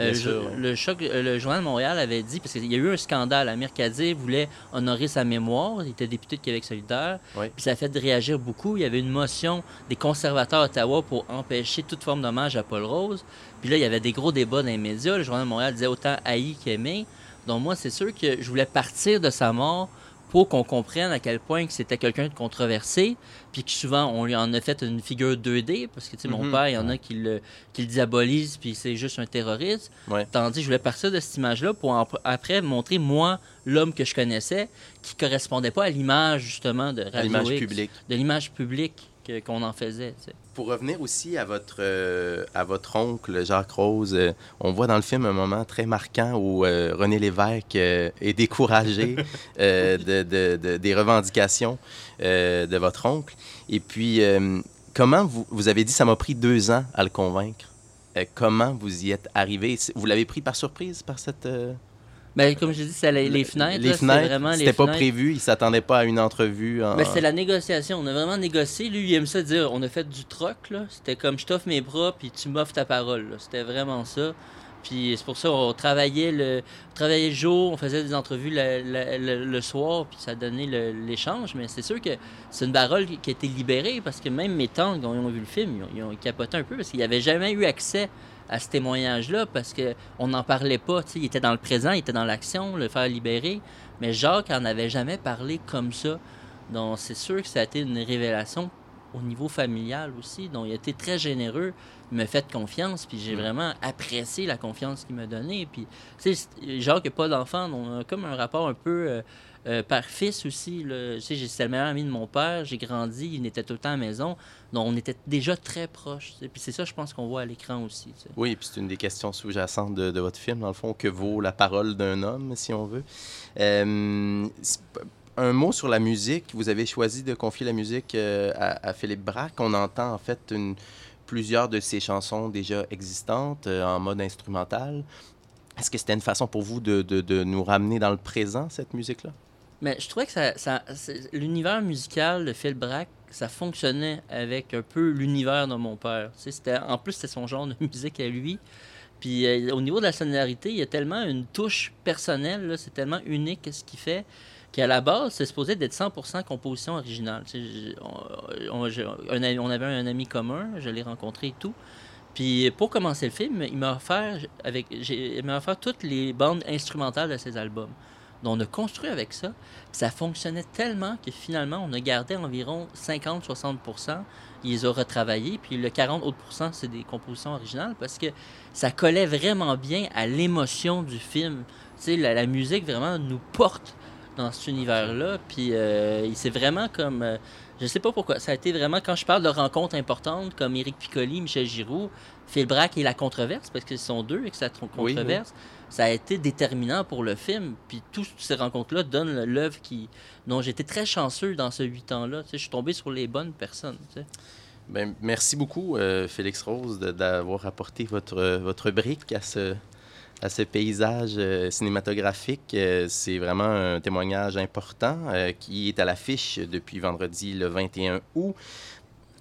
Euh, je- ouais. Le choc, euh, le journal de Montréal avait dit parce qu'il y a eu un scandale. Amir Kadir voulait honorer sa mémoire. Il était député de Québec solidaire. Puis ça a fait réagir beaucoup. Il y avait une motion des conservateurs à Ottawa pour empêcher toute forme d'hommage à Paul Rose. Puis là, il y avait des gros débats dans les médias. Le Journal de Montréal disait autant haï qu'aimé. Donc moi, c'est sûr que je voulais partir de sa mort pour qu'on comprenne à quel point que c'était quelqu'un de controversé, puis que souvent on lui en a fait une figure 2D, parce que tu sais, mon Mhm. père, il y en a qui le, qui le diabolisent, puis c'est juste un terroriste. Ouais. Tandis que je voulais partir de cette image-là pour en- après montrer, moi, l'homme que je connaissais, qui correspondait pas à l'image, justement, de l'image publique. de l'image publique que- qu'on en faisait. tu sais. Pour revenir aussi à votre, euh, à votre oncle Jacques Rose, euh, on voit dans le film un moment très marquant où euh, René Lévesque est découragé de, de- de- des revendications de votre oncle. Et puis, comment vous, vous avez dit, ça m'a pris deux ans à le convaincre. Comment vous y êtes arrivé? Vous l'avez pris par surprise par cette... Ben, comme je dis, c'est les, les fenêtres. Les là, c'est fenêtres, vraiment c'était pas prévu, il s'attendait pas à une entrevue. En... Ben, c'était la négociation. On a vraiment négocié. Lui, il aime ça dire on a fait du troc. là. C'était comme je t'offre mes bras, puis tu m'offres ta parole. C'était vraiment ça. Puis c'est pour ça on travaillait le, on travaillait le jour, on faisait des entrevues le, le- le- le soir, puis ça donnait l'échange. Mais c'est sûr que c'est une parole qui, a été libérée parce que même mes tantes, quand ils ont vu le film, ils ont, ils ont capoté un peu parce qu'ils n'avaient jamais eu accès à ce témoignage-là parce qu'on n'en parlait pas. Il était dans le présent, il était dans l'action, le faire libérer. Mais Jacques en avait jamais parlé comme ça. Donc, c'est sûr que ça a été une révélation au niveau familial aussi. Donc, il a été très généreux. M'a fait confiance, puis j'ai Mm. vraiment apprécié la confiance qu'il m'a donnée. Puis, tu sais, c'est- Jacques n'a pas d'enfant, on a comme un rapport un peu euh, euh, père-fils aussi. Tu sais, c'était le meilleur ami de mon père. J'ai grandi, il était tout le temps à la maison. Donc, on était déjà très proches. Puis, c'est ça, je pense, qu'on voit à l'écran aussi. tu sais. Oui, puis c'est une des questions sous-jacentes de, de votre film, dans le fond, que vaut la parole d'un homme, si on veut. Euh, un mot sur la musique. Vous avez choisi de confier la musique euh, à, à Philippe Braque. On entend en fait une- plusieurs de ses chansons déjà existantes euh, en mode instrumental. Est-ce que c'était une façon pour vous de, de- de nous ramener dans le présent, cette musique-là? Mais je trouvais que ça, ça- l'univers musical de Phil Brack, ça fonctionnait avec un peu l'univers de mon père. En plus, c'était son genre de musique à lui. Puis euh, au niveau de la sonorité, il y a tellement une touche personnelle, c'est tellement unique ce qu'il fait, qu'à la base, c'est supposé d'être 100% composition originale. On, avait un ami commun, je l'ai rencontré et tout. Puis pour commencer le film, il m'a offert, offert toutes les bandes instrumentales de ses albums. Donc on a construit avec ça. Ça fonctionnait tellement que finalement, on a gardé environ 50-60%. Il les a retravaillés. Puis le 40 autres c'est des compositions originales parce que ça collait vraiment bien à l'émotion du film. La musique vraiment nous porte dans cet univers-là. Puis euh, il s'est vraiment comme... euh, je sais pas pourquoi. Ça a été vraiment, quand je parle de rencontres importantes comme Éric Piccoli, Michel Giroux, Phil Braque et la controverse, parce ce sont deux et que ça tron- Oui, oui. controverse, ça a été déterminant pour le film. Puis toutes ces rencontres-là donnent l'œuvre qui, dont j'étais très chanceux dans ce huit ans-là. Tu sais, je suis tombé sur les bonnes personnes. tu sais. Ben, merci beaucoup, euh, Félix Rose, d'avoir apporté votre, votre brique à ce, à ce paysage euh, cinématographique. Euh, C'est vraiment un témoignage important euh, qui est à l'affiche depuis vendredi le 21 août.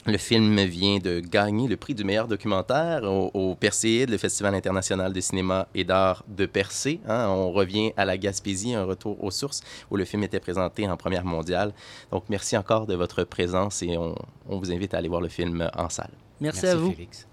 Le film vient de gagner le prix du meilleur documentaire au, au Perséide, le Festival international de cinéma et d'art de Percé. hein. On revient à la Gaspésie, un retour aux sources, où le film était présenté en première mondiale. Donc, merci encore de votre présence et on, on vous invite à aller voir le film en salle. Merci, à vous. Félix.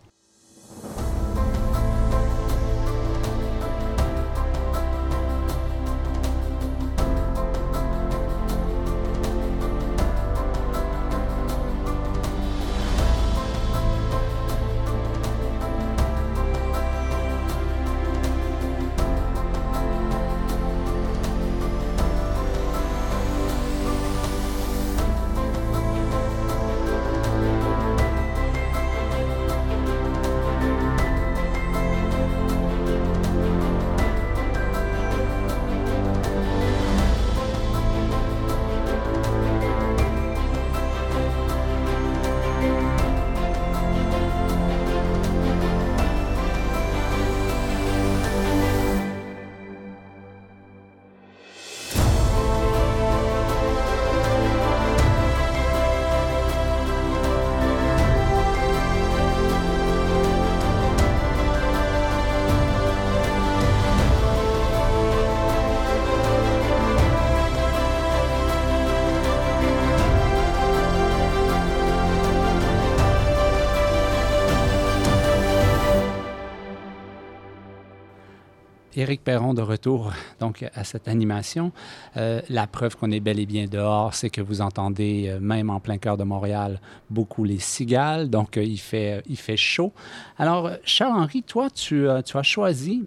Éric Perron de retour donc à cette animation. Euh, la preuve qu'on est bel et bien dehors, c'est que vous entendez, euh, même en plein cœur de Montréal, beaucoup les cigales. Donc, euh, il, fait, il fait chaud. Alors, Charles-Henri, toi, tu, tu as choisi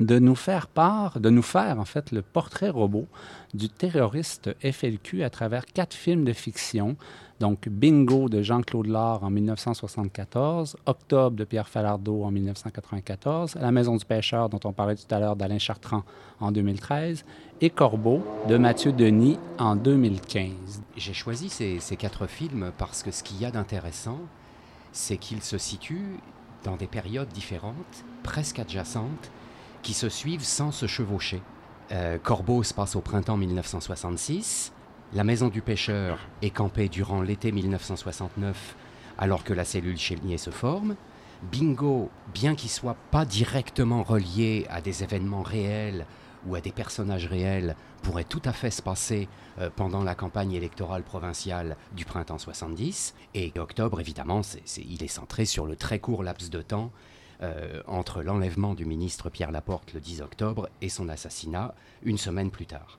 de nous faire part, de nous faire en fait le portrait robot du terroriste FLQ à travers quatre films de fiction. Donc Bingo de Jean-Claude Lard en 1974, Octobre de Pierre Falardeau en 1994, La Maison du pêcheur dont on parlait tout à l'heure d'Alain Chartrand en 2013 et Corbeau de Mathieu Denis en 2015. J'ai choisi ces, quatre films parce que ce qu'il y a d'intéressant, c'est qu'ils se situent dans des périodes différentes, presque adjacentes, qui se suivent sans se chevaucher. Euh, Corbeau se passe au printemps 1966. La maison du pêcheur est campée durant l'été 1969, alors que la cellule Chénier se forme. Bingo, bien qu'il soit pas directement relié à des événements réels ou à des personnages réels, pourrait tout à fait se passer euh, pendant la campagne électorale provinciale du printemps 70. Et octobre, évidemment, il est centré sur le très court laps de temps euh, entre l'enlèvement du ministre Pierre Laporte le 10 octobre et son assassinat une semaine plus tard.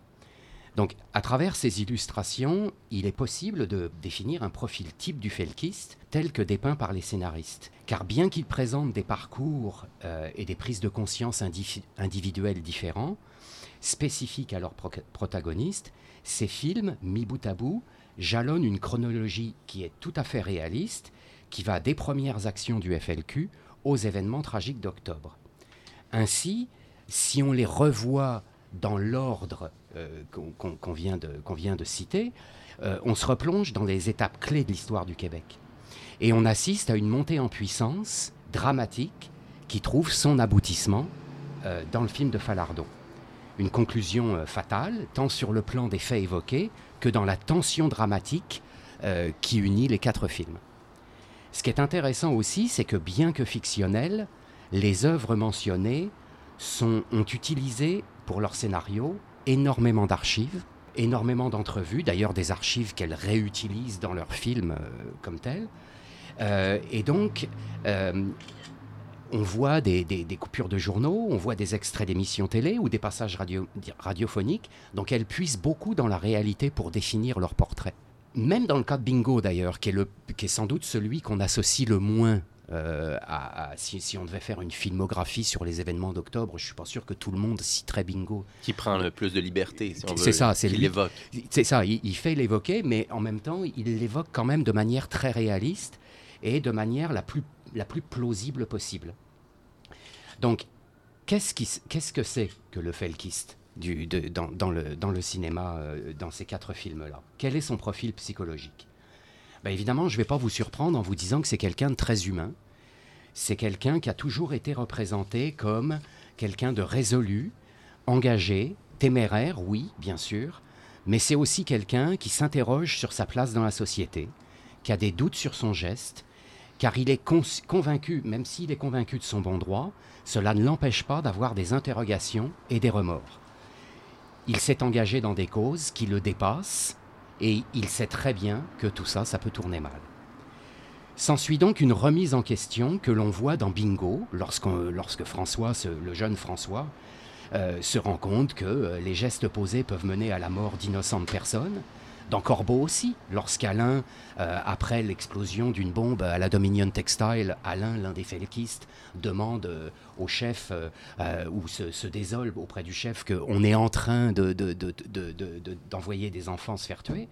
Donc, à travers ces illustrations, il est possible de définir un profil type du felkiste tel que dépeint par les scénaristes. Car bien qu'ils présentent des parcours euh, et des prises de conscience indivi- individuelles différents, spécifiques à leurs pro- protagonistes, ces films, mis bout à bout, jalonnent une chronologie qui est tout à fait réaliste, qui va des premières actions du FLQ aux événements tragiques d'octobre. Ainsi, si on les revoit dans l'ordre qu'on qu'on- vient, de- citer, euh, on se replonge dans les étapes clés de l'histoire du Québec. Et on assiste à une montée en puissance dramatique qui trouve son aboutissement euh, dans le film de Falardeau. Une conclusion euh, fatale, tant sur le plan des faits évoqués que dans la tension dramatique euh, qui unit les quatre films. Ce qui est intéressant aussi, c'est que bien que fictionnelles, les œuvres mentionnées sont, ont utilisé pour leur scénario énormément d'archives, énormément d'entrevues, d'ailleurs des archives qu'elles réutilisent dans leurs films euh, comme tels. Euh, et donc, euh, on voit des, coupures de journaux, on voit des extraits d'émissions télé ou des passages radio- radiophoniques, donc elles puissent beaucoup dans la réalité pour définir leur portrait. Même dans le cas de Bingo d'ailleurs, qui, qui est sans doute celui qu'on associe le moins euh, à, à- si, si on devait faire une filmographie sur les événements d'octobre, je suis pas sûr que tout le monde citerait Bingo. Qui prend le plus de liberté, si on veut. C'est ça, c'est l'évoque. C'est ça, il, il fait l'évoquer, mais en même temps, il l'évoque quand même de manière très réaliste et de manière la plus, la plus plausible possible. Donc, qu'est-ce, qu'est-ce que c'est que le felkiste du, de- dans, dans le, dans le cinéma, euh, dans ces quatre films-là? Quel est son profil psychologique? Ben, Évidemment, je ne vais pas vous surprendre en vous disant que c'est quelqu'un de très humain. C'est quelqu'un qui a toujours été représenté comme quelqu'un de résolu, engagé, téméraire, oui, bien sûr, mais c'est aussi quelqu'un qui s'interroge sur sa place dans la société, qui a des doutes sur son geste, car il est convaincu, même s'il est convaincu de son bon droit, cela ne l'empêche pas d'avoir des interrogations et des remords. Il s'est engagé dans des causes qui le dépassent, et il sait très bien que tout ça, ça peut tourner mal. S'ensuit donc une remise en question que l'on voit dans Bingo, lorsque François, le jeune François, euh, se rend compte que euh, les gestes posés peuvent mener à la mort d'innocentes personnes. Dans Corbeau aussi, lorsqu'Alain, euh, après l'explosion d'une bombe à la Dominion Textile, Alain, l'un des felkistes, demande au chef ou se, désole auprès du chef qu'on est en train d'envoyer des enfants se faire tuer.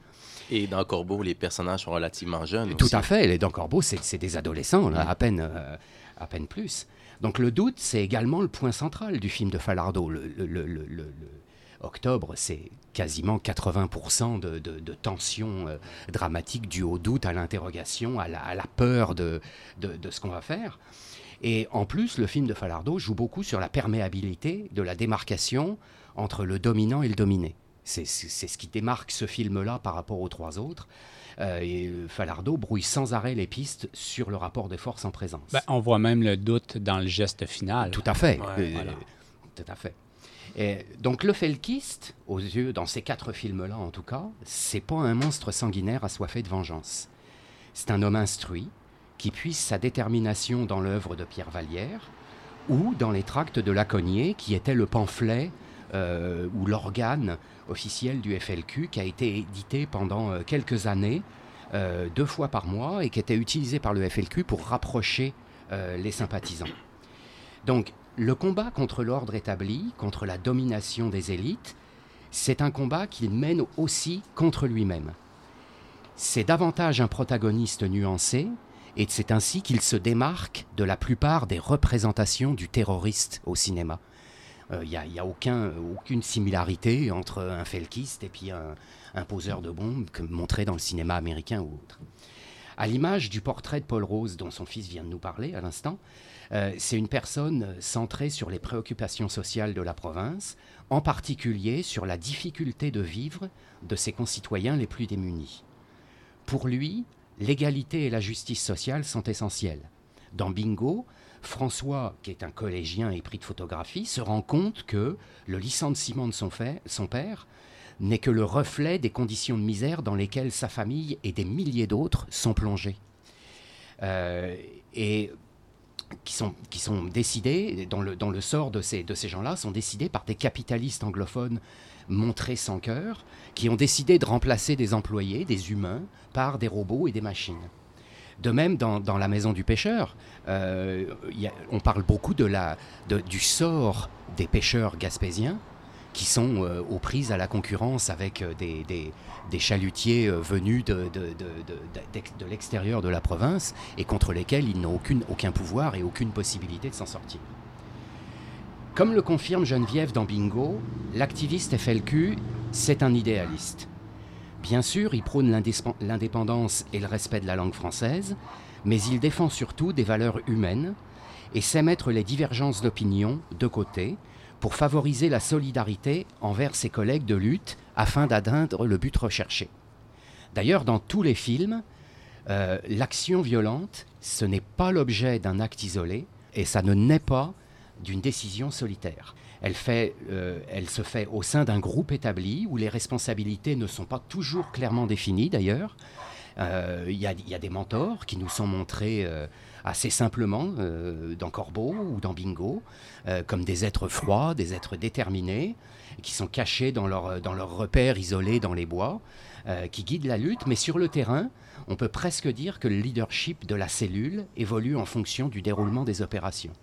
Et dans Corbeau, les personnages sont relativement jeunes. Tout à fait. Et dans Corbeau, c'est des adolescents, à, peine, à peine plus. Donc le doute, c'est également le point central du film de Falardeau. Le, octobre, c'est quasiment 80% de, de, tension euh, dramatique due au doute, à l'interrogation, à la, peur de, ce qu'on va faire. Et en plus, le film de Falardeau joue beaucoup sur la perméabilité de la démarcation entre le dominant et le dominé. C'est ce qui démarque ce film-là par rapport aux trois autres. Euh, et Falardeau brouille sans arrêt les pistes sur le rapport de force en présence. Ben, on voit même le doute dans le geste final. Tout à fait. Euh, tout à fait. Et donc le Felkiste, aux yeux, dans ces quatre films-là en tout cas, c'est pas un monstre sanguinaire assoiffé de vengeance. C'est un homme instruit qui puise sa détermination dans l'œuvre de Pierre Vallière ou dans les tracts de Laconnier, qui était le pamphlet euh, ou l'organe officiel du FLQ qui a été édité pendant euh, quelques années, euh, deux fois par mois, et qui était utilisé par le FLQ pour rapprocher les sympathisants. Donc le combat contre l'ordre établi, contre la domination des élites, c'est un combat qu'il mène aussi contre lui-même. C'est davantage un protagoniste nuancé, et c'est ainsi qu'il se démarque de la plupart des représentations du terroriste au cinéma. Il euh, n'y a, aucun, aucune similarité entre un felkiste et puis un, poseur de bombes montré dans le cinéma américain ou autre. À l'image du portrait de Paul Rose dont son fils vient de nous parler à l'instant, euh, c'est une personne centrée sur les préoccupations sociales de la province, en particulier sur la difficulté de vivre de ses concitoyens les plus démunis. Pour lui, l'égalité et la justice sociale sont essentielles. Dans Bingo, François, qui est un collégien épris de photographie, se rend compte que le licenciement de son, père n'est que le reflet des conditions de misère dans lesquelles sa famille et des milliers d'autres sont plongés. Euh, et qui sont, décidés, dans le, dans le sort de ces, de ces gens-là, sont décidés par des capitalistes anglophones montrés sans cœur, qui ont décidé de remplacer des employés, des humains, par des robots et des machines. De même, dans, La Maison du Pêcheur, euh, on parle beaucoup du sort des pêcheurs gaspésiens qui sont euh, aux prises à la concurrence avec euh, des, des, chalutiers venus de, de, l'extérieur de la province et contre lesquels ils n'ont aucun pouvoir et aucune possibilité de s'en sortir. Comme le confirme Geneviève dans Bingo, l'activiste FLQ, c'est un idéaliste. Bien sûr, il prône l'indépendance et le respect de la langue française, mais il défend surtout des valeurs humaines et sait mettre les divergences d'opinion de côté pour favoriser la solidarité envers ses collègues de lutte afin d'atteindre le but recherché. D'ailleurs, dans tous les films, euh, l'action violente, ce n'est pas l'objet d'un acte isolé et ça ne naît pas d'une décision solitaire. Euh, elle se fait au sein d'un groupe établi où les responsabilités ne sont pas toujours clairement définies d'ailleurs. Euh, il y, a des mentors qui nous sont montrés euh, assez simplement dans Corbeau ou dans Bingo, comme des êtres froids, des êtres déterminés, qui sont cachés dans leur, dans leur repère isolé dans les bois, qui guident la lutte, mais sur le terrain, on peut presque dire que le leadership de la cellule évolue en fonction du déroulement des opérations.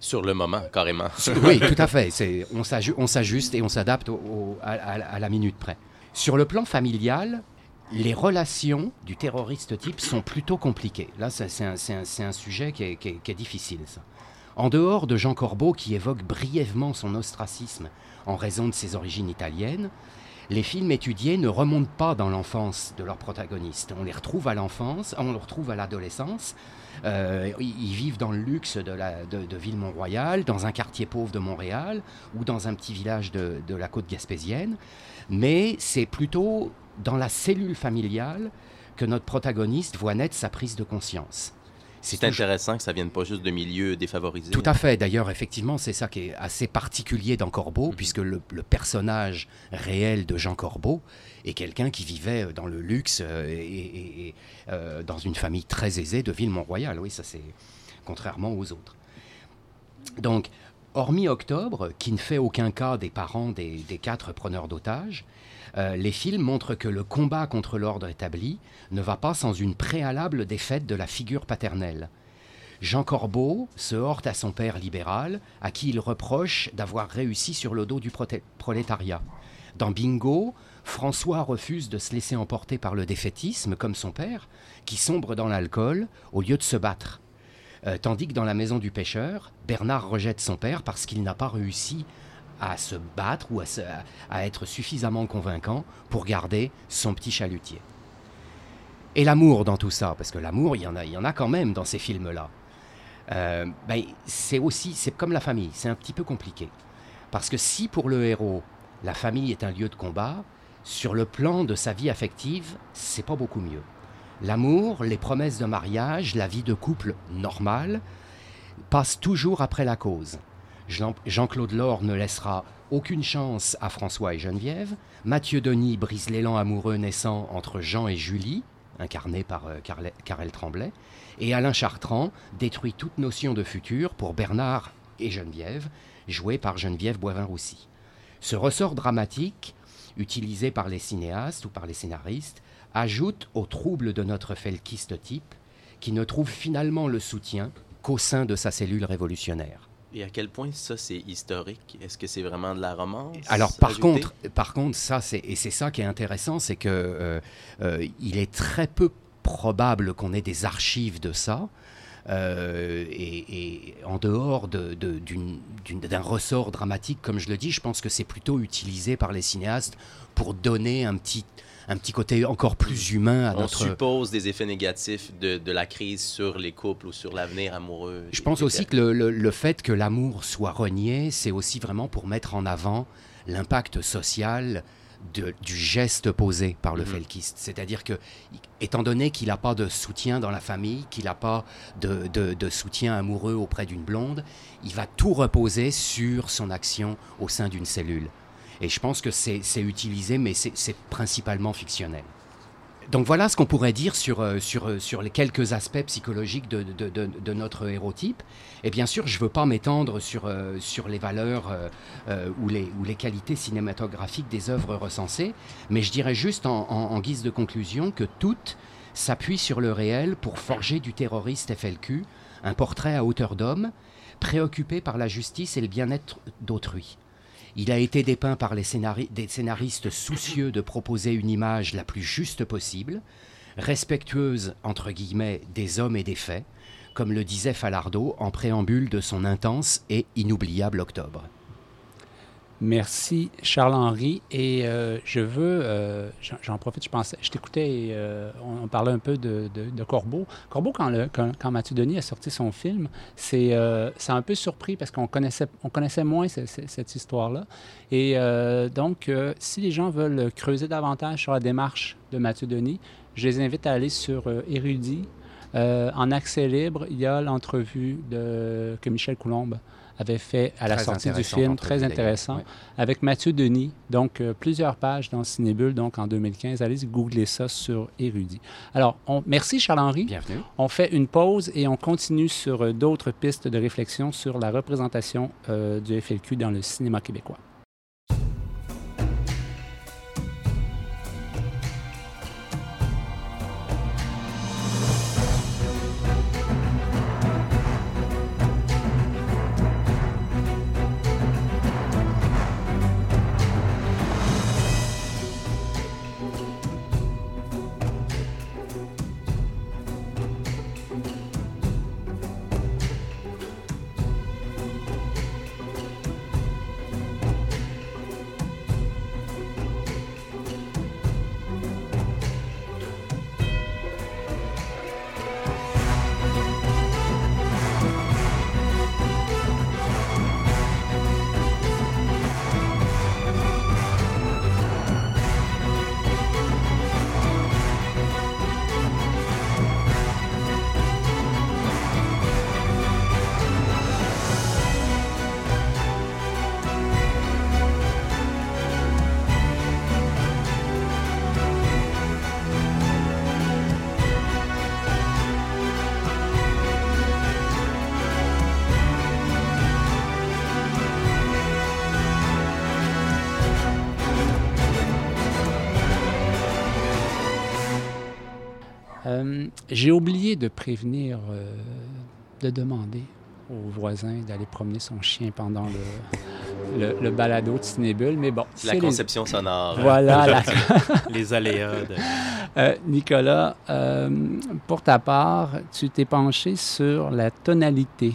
Sur le moment, carrément. oui, tout à fait. On s'ajuste et on s'adapte à, la minute près. Sur le plan familial, les relations du terroriste type sont plutôt compliquées. Là, c'est un, sujet qui est, difficile, ça. En dehors de Jean Corbeau, qui évoque brièvement son ostracisme en raison de ses origines italiennes, les films étudiés ne remontent pas dans l'enfance de leurs protagonistes. On les retrouve à l'enfance, on les retrouve à l'adolescence, euh, ils vivent dans le luxe de, la, de, Ville-Mont-Royal, dans un quartier pauvre de Montréal ou dans un petit village de, la côte gaspésienne. Mais c'est plutôt dans la cellule familiale que notre protagoniste voit naître sa prise de conscience. C'est intéressant que ça vienne pas juste de milieux défavorisés. Tout à fait. D'ailleurs, effectivement, c'est ça qui est assez particulier dans Corbeau, Mhm. puisque le, le personnage réel de Jean Corbeau est quelqu'un qui vivait dans le luxe euh, et, et- et, euh, dans une famille très aisée de Ville-Mont-Royal. Oui, ça c'est contrairement aux autres. Donc, hormis Octobre, qui ne fait aucun cas des parents des, quatre preneurs d'otages, euh, les films montrent que le combat contre l'ordre établi ne va pas sans une préalable défaite de la figure paternelle. Jean Corbeau se heurte à son père libéral, à qui il reproche d'avoir réussi sur le dos du prolétariat. Dans Bingo, François refuse de se laisser emporter par le défaitisme, comme son père, qui sombre dans l'alcool au lieu de se battre. Euh, tandis que dans la maison du pêcheur, Bernard rejette son père parce qu'il n'a pas réussi à se battre ou à, se- à être suffisamment convaincant pour garder son petit chalutier. Et l'amour dans tout ça, parce que l'amour, il y en a, il y en a quand même dans ces films-là. Euh, ben, c'est aussi, c'est comme la famille, c'est un petit peu compliqué. Parce que si pour le héros, la famille est un lieu de combat, sur le plan de sa vie affective, c'est pas beaucoup mieux. L'amour, les promesses de mariage, la vie de couple normale, passent toujours après la cause. Jean- Jean-Claude Laure ne laissera aucune chance à François et Geneviève. Mathieu Denis brise l'élan amoureux naissant entre Jean et Julie, incarné par euh, Karel Tremblay. Et Alain Chartrand détruit toute notion de futur pour Bernard et Geneviève, joués par Geneviève Boivin-Roussy. Ce ressort dramatique, utilisé par les cinéastes ou par les scénaristes, ajoute au trouble de notre felkiste type, qui ne trouve finalement le soutien qu'au sein de sa cellule révolutionnaire. Et à quel point ça, c'est historique? Est-ce que c'est vraiment de la romance? Alors par ajoutée? contre, par contre, ça c'est et c'est ça qui est intéressant, c'est que euh, euh, il est très peu probable qu'on ait des archives de ça. Euh, et, et en dehors de- de- d'une- d'une- d'un ressort dramatique, comme je le dis, je pense que c'est plutôt utilisé par les cinéastes pour donner un petit, un petit côté encore plus humain à On notre, suppose des effets négatifs de, de la crise sur les couples ou sur l'avenir amoureux. Je pense aussi que le, le- le fait que l'amour soit renié, c'est aussi vraiment pour mettre en avant l'impact social de- du geste posé par le Mhm. felkiste. C'est-à-dire que, étant donné qu'il n'a pas de soutien dans la famille, qu'il n'a pas de, de- de soutien amoureux auprès d'une blonde, il va tout reposer sur son action au sein d'une cellule. Et je pense que c'est utilisé, mais c'est principalement fictionnel. Donc voilà ce qu'on pourrait dire sur, euh, sur, euh, sur les quelques aspects psychologiques de, de- de- de notre hérotype. Et bien sûr, je ne veux pas m'étendre sur, euh, sur les valeurs ou, les, ou les qualités cinématographiques des œuvres recensées, mais je dirais juste en, en- en guise de conclusion que toutes s'appuient sur le réel pour forger du terroriste FLQ un portrait à hauteur d'homme, préoccupé par la justice et le bien-être d'autrui. Il a été dépeint par des scénaristes soucieux de proposer une image la plus juste possible, respectueuse, entre guillemets, des hommes et des faits, comme le disait Falardeau en préambule de son intense et inoubliable octobre. Merci Charles-Henri. Et euh, je veux, euh, j'en- profite, je pensais, je t'écoutais, et, euh, on, parlait un peu de, Corbeau. Corbeau, quand, Mathieu Denis a sorti son film, c'est un peu surpris parce qu'on connaissait, on connaissait moins ce- ce- cette histoire-là. Et donc, si les gens veulent creuser davantage sur la démarche de Mathieu Denis, je les invite à aller sur Érudit. En accès libre, il y a l'entrevue que Michel Coulombe avait fait à la Très sortie du film, très intéressant, avec Mathieu Denis. Donc, euh, plusieurs pages dans Cinébule, donc en 2015. Allez googler ça sur Érudit. Alors, on, merci Charles-Henri. Bienvenue. On fait une pause et on continue sur euh, d'autres pistes de réflexion sur la représentation euh, du FLQ dans le cinéma québécois. Prévenir, euh, de demander au voisin d'aller promener son chien pendant le, le, le balado de Cinébule, mais bon. La conception sonore. Voilà. la- Les aléas de... Euh, Nicolas, euh, pour ta part, tu t'es penché sur la tonalité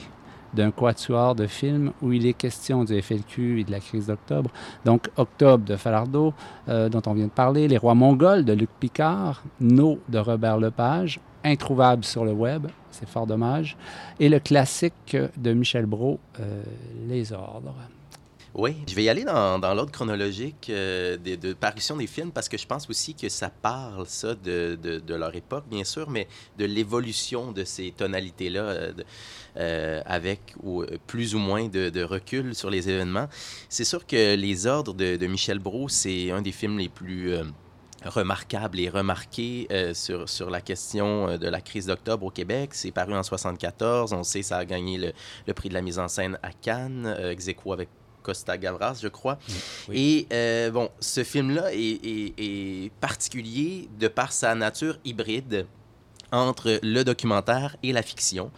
d'un quatuor de films où il est question du FLQ et de la crise d'octobre. Donc, Octobre de Falardeau, euh, dont on vient de parler, Les Rois Mongols de Luc Picard, No de Robert Lepage, Introuvable sur le web, c'est fort dommage, et le classique de Michel Brault, euh, Les Ordres. Oui, je vais y aller dans, dans l'ordre chronologique euh, de, parution des films parce que je pense aussi que ça parle, ça, de, de, leur époque, bien sûr, mais de l'évolution de ces tonalités-là euh, avec ou, plus ou moins de, recul sur les événements. C'est sûr que Les Ordres de Michel Brault, c'est un des films les plus... remarquables et remarqués euh, sur, sur la question euh, de la crise d'octobre au Québec. C'est paru en 74. On sait ça a gagné le, le prix de la mise en scène à Cannes, euh, ex avec Costa Gavras, je crois. Et euh, bon, ce film-là est, est- est particulier de par sa nature hybride entre le documentaire et la fiction.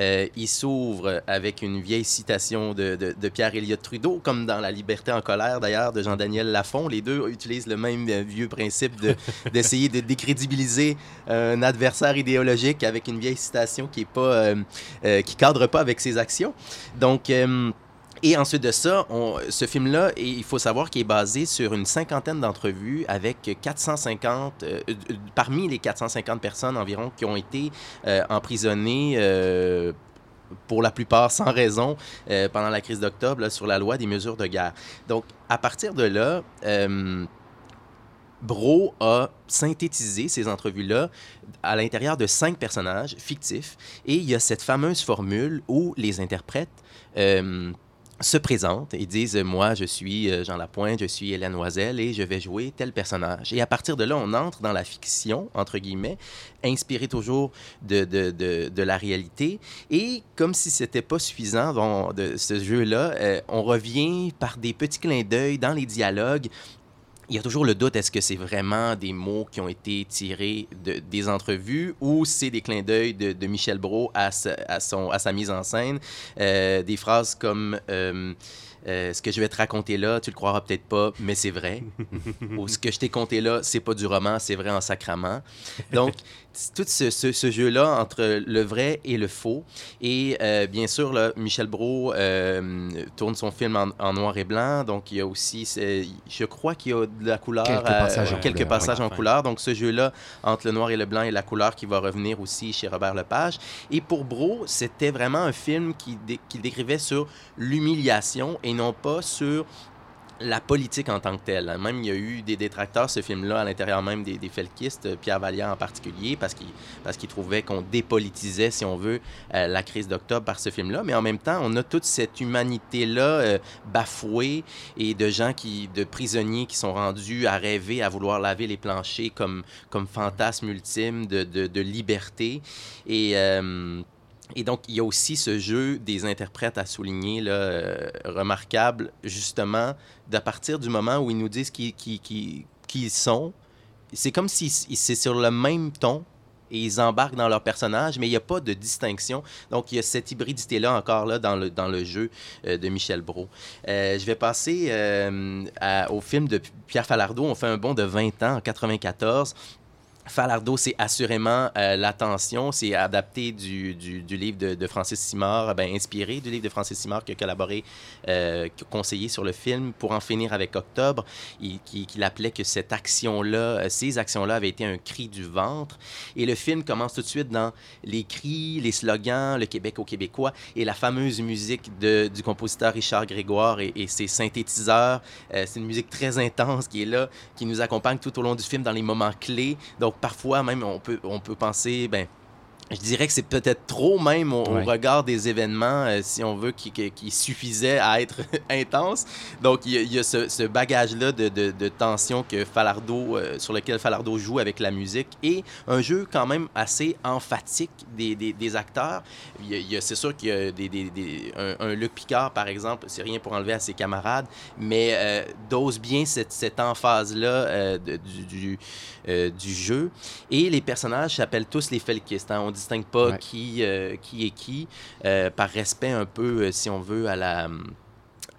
Euh, il s'ouvre avec une vieille citation de, de, de Pierre Elliott Trudeau, comme dans La liberté en colère d'ailleurs de Jean-Daniel Lafont. Les deux utilisent le même vieux principe de- d'essayer de, décrédibiliser un adversaire idéologique avec une vieille citation qui est pas euh, euh, qui cadre pas avec ses actions. Donc et ensuite de ça, ce film-là, il faut savoir qu'il est basé sur une cinquantaine d'entrevues avec 450, euh, euh, parmi les 450 personnes environ qui ont été euh, emprisonnées. pour la plupart sans raison, pendant la crise d'octobre, sur la loi des mesures de guerre. Donc, à partir de là, Bro a synthétisé ces entrevues-là à l'intérieur de cinq personnages fictifs. Et il y a cette fameuse formule où les interprètes se présentent et disent Moi, je suis euh, Jean Lapointe, je suis Hélène Noiselle et je vais jouer tel personnage. Et à partir de là, on entre dans la fiction, entre guillemets, inspiré toujours de, de, de, de la réalité. Et comme si c'était pas suffisant bon, de ce jeu-là, euh, on revient par des petits clins d'œil dans les dialogues il y a toujours le doute, est-ce que c'est vraiment des mots qui ont été tirés de, des entrevues ou c'est des clins d'œil de, de Michel Brault à sa, à son, à sa mise en scène? Euh, des phrases comme euh, euh, Ce que je vais te raconter là, tu le croiras peut-être pas, mais c'est vrai. ou Ce que je t'ai conté là, c'est pas du roman, c'est vrai en sacrament. Donc, tout ce, ce- ce jeu-là entre le vrai et le faux. Et euh, bien sûr, là, Michel Brault euh, tourne son film en, en noir et blanc. Donc, il y a aussi, je crois qu'il y a de la couleur. Quelques euh, passages en quelques couleur, passages oui. en couleur. Donc, ce jeu-là, entre le noir et le blanc et la couleur, qui va revenir aussi chez Robert Lepage. Et pour Brault, c'était vraiment un film qui, dé- qui décrivait sur l'humiliation et non pas sur la politique en tant que telle. Même, il y a eu des détracteurs, ce film-là, à l'intérieur même des, des felkistes, euh, Pierre Valliant en particulier, parce qu'il parce qu'il trouvait qu'on dépolitisait, si on veut, euh, la crise d'octobre par ce film-là. Mais en même temps, on a toute cette humanité-là euh, bafouée et de gens qui, de prisonniers qui sont rendus à rêver, à vouloir laver les planchers comme, comme fantasme ultime de, de, de liberté. Et... euh, et donc, il y a aussi ce jeu des interprètes à souligner, là, euh, remarquable, justement, d'à partir du moment où ils nous disent qui, qui, qui, ils sont. C'est comme si c'est sur le même ton et ils embarquent dans leur personnage, mais il n'y a pas de distinction. Donc, il y a cette hybridité-là encore là, dans, le, dans le jeu euh, de Michel Brault. Euh, je vais passer au film de Pierre Falardeau. On fait un bond de 20 ans en 94. Falardeau, c'est assurément euh, l'attention. C'est adapté du, du, livre de, Francis Simard, ben, inspiré du livre de Francis Simard qui a collaboré, euh, qui conseillé sur le film pour en finir avec Octobre. Il, qui, qu'il appelait que cette action-là, euh, ces actions-là avaient été un cri du ventre. Et le film commence tout de suite dans les cris, les slogans, le Québec aux Québécois et la fameuse musique de, du compositeur Richard Grégoire et, et ses synthétiseurs. Euh, c'est une musique très intense qui est là, qui nous accompagne tout au long du film dans les moments clés. Donc, parfois, même, on peut, on peut penser, ben, je dirais que c'est peut-être trop même au, regard des événements, euh, si on veut, qui, qui, qui, suffisait à être intense. Donc, il y a, il y a ce, ce bagage-là de, de, de, tension que Falardo, euh, sur lequel Falardo joue avec la musique et un jeu quand même assez emphatique des, des, des acteurs. Il y a, c'est sûr qu'il y a des, des un, un, Luc Picard, par exemple, c'est rien pour enlever à ses camarades, mais euh, dose bien cette, cette emphase-là du, du, du, jeu. Et les personnages s'appellent tous les Felkistes. Hein. On distingue pas ouais. qui, euh, qui est qui, euh, par respect un peu, euh, si on veut, à la,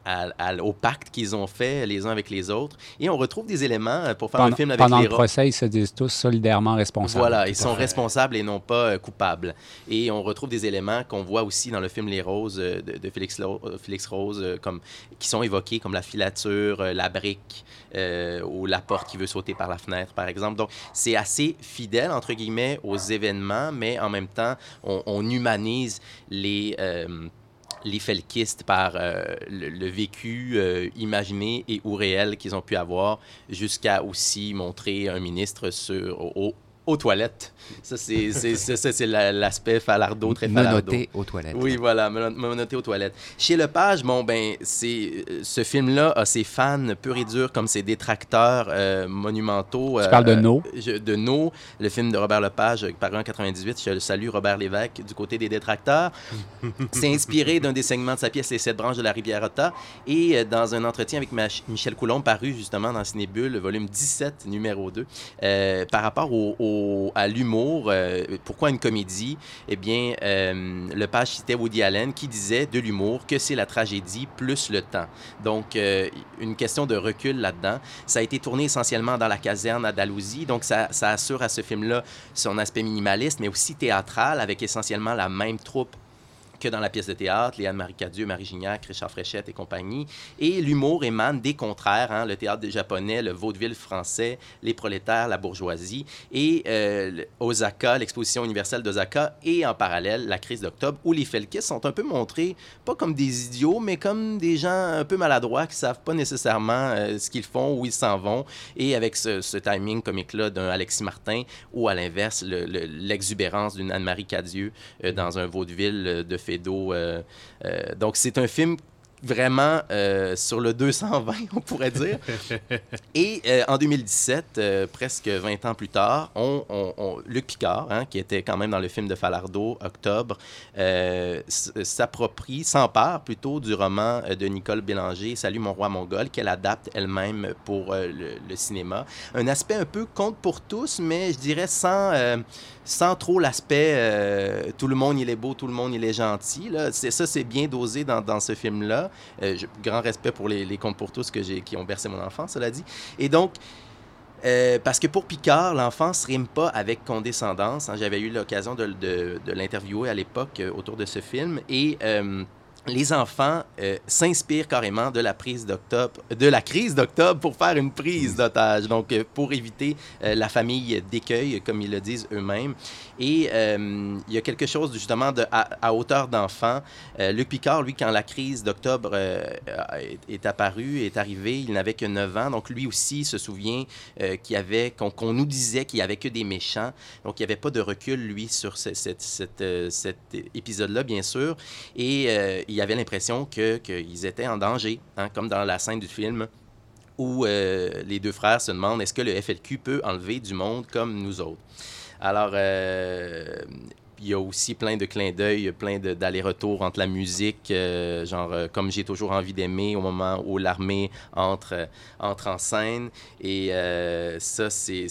à, à, au pacte qu'ils ont fait les uns avec les autres. Et on retrouve des éléments euh, pour faire pendant, un film avec pendant les le procès, ils se disent tous solidairement responsables. Voilà, ils sont responsables et non pas euh, coupables. Et on retrouve des éléments qu'on voit aussi dans le film Les Roses euh, de, de Félix, Lo, Félix, Rose, comme, qui sont évoqués comme la filature, la brique ou la porte qui veut sauter par la fenêtre, par exemple. Donc, c'est assez fidèle, entre guillemets, aux événements, mais en même temps, on, on humanise les les felkistes par euh, le, vécu euh, imaginé et ou réel qu'ils ont pu avoir, jusqu'à aussi montrer un ministre sur, au, aux toilettes. Ça, c'est l'aspect falardo, très falardo. Menotté aux toilettes. Oui, voilà, menotté aux toilettes. Chez Lepage, bon, ben, c'est ce film-là a ses fans purs et durs comme ses détracteurs euh, monumentaux. Tu euh, parles de No? Euh, de No, le film de Robert Lepage, paru en 98. Je salue Robert Lévesque du côté des détracteurs. c'est inspiré d'un des segments de sa pièce Les sept branches de la rivière Otta. Et euh, dans un entretien avec Michel Coulomb, paru justement dans Cinébule, volume 17, numéro 2, euh, par rapport au, au à l'humour. Euh, pourquoi une comédie? Eh bien, euh, le page citait Woody Allen qui disait de l'humour que c'est la tragédie plus le temps. Donc, euh, une question de recul là-dedans. Ça a été tourné essentiellement dans la caserne à Dalhousie, donc ça, ça assure à ce film-là son aspect minimaliste, mais aussi théâtral, avec essentiellement la même troupe que dans la pièce de théâtre, Léane-Marie Cadieux, Marie Gignac, Richard Fréchette et compagnie. Et l'humour émane des contraires, hein, le théâtre japonais, le vaudeville français, les prolétaires, la bourgeoisie, et euh, Osaka, l'exposition universelle d'Osaka, et en parallèle, la crise d'octobre, où les Felkis sont un peu montrés, pas comme des idiots, mais comme des gens un peu maladroits qui savent pas nécessairement euh, ce qu'ils font, où ils s'en vont, et avec ce, timing comique-là d'un Alexis Martin, ou à l'inverse, l'exubérance d'une Anne-Marie Cadieux euh, dans un vaudeville de d'eau. Euh, euh, donc, c'est un film vraiment euh, sur le 220, on pourrait dire. Et euh, en 2017, euh, presque 20 ans plus tard, on, on, on Luc Picard, hein, qui était quand même dans le film de Falardeau, Octobre, s'approprie, s'empare plutôt du roman de Nicole Bélanger, Salut mon roi mongol, qu'elle adapte elle-même pour le, le, cinéma. Un aspect un peu conte pour tous, mais je dirais sans, sans trop l'aspect tout le monde il est beau, tout le monde il est gentil. Là. Ça, c'est bien dosé dans, dans ce film-là. Euh, grand respect pour les, les contes pour tous qui ont bercé mon enfance, cela dit. Et donc, euh, parce que pour Picard, l'enfance rime pas avec condescendance. Hein. J'avais eu l'occasion de, l'interviewer à l'époque euh, autour de ce film. Et euh, les enfants s'inspirent carrément de la prise de la crise d'octobre pour faire une prise d'otage, donc pour éviter la famille d'écueil, comme ils le disent eux-mêmes. Et euh, il y a quelque chose justement à, hauteur d'enfant. Euh, Luc Picard, lui, quand la crise d'octobre euh, est, apparue, est arrivée, il n'avait que 9 ans, donc lui aussi se souvient qu'il y avait, qu'on qu nous disait qu'il n'y avait que des méchants, donc il n'y avait pas de recul, lui, sur cet épisode-là, bien sûr. Et il avait l'impression qu'ils étaient en danger, hein, comme dans la scène du film où euh, les deux frères se demandent est-ce que le FLQ peut enlever du monde comme nous autres? Alors, euh, il y a aussi plein de clins d'œil, plein d'allers-retours entre la musique, euh, genre euh, comme j'ai toujours envie d'aimer au moment où l'armée entre, euh, entre en scène. Et euh, ça, c'est,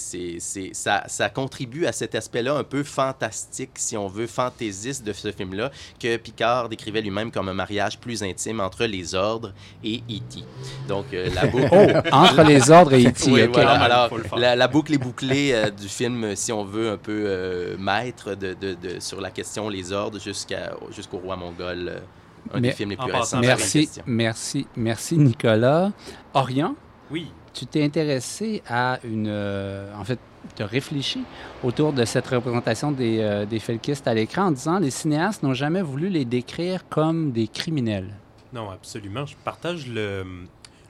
ça, ça contribue à cet aspect-là un peu fantastique, si on veut, fantaisiste de ce film-là, que Picard décrivait lui-même comme un mariage plus intime entre les ordres et E.T. Donc, euh, la boucle... oh, entre les ordres et E.T. oui, okay. voilà. Alors, la, la, boucle est bouclée euh, du film, si on veut, un peu maître de, de, de sur la question les ordres jusqu'au roi mongol, euh, un Mais, des films les plus récents. Merci, merci, merci Nicolas. Orient. Oui. Tu t'es intéressé à une, euh, en fait, tu as réfléchi autour de cette représentation des, euh, des felkistes à l'écran en disant les cinéastes n'ont jamais voulu les décrire comme des criminels. Non, absolument. Je partage le,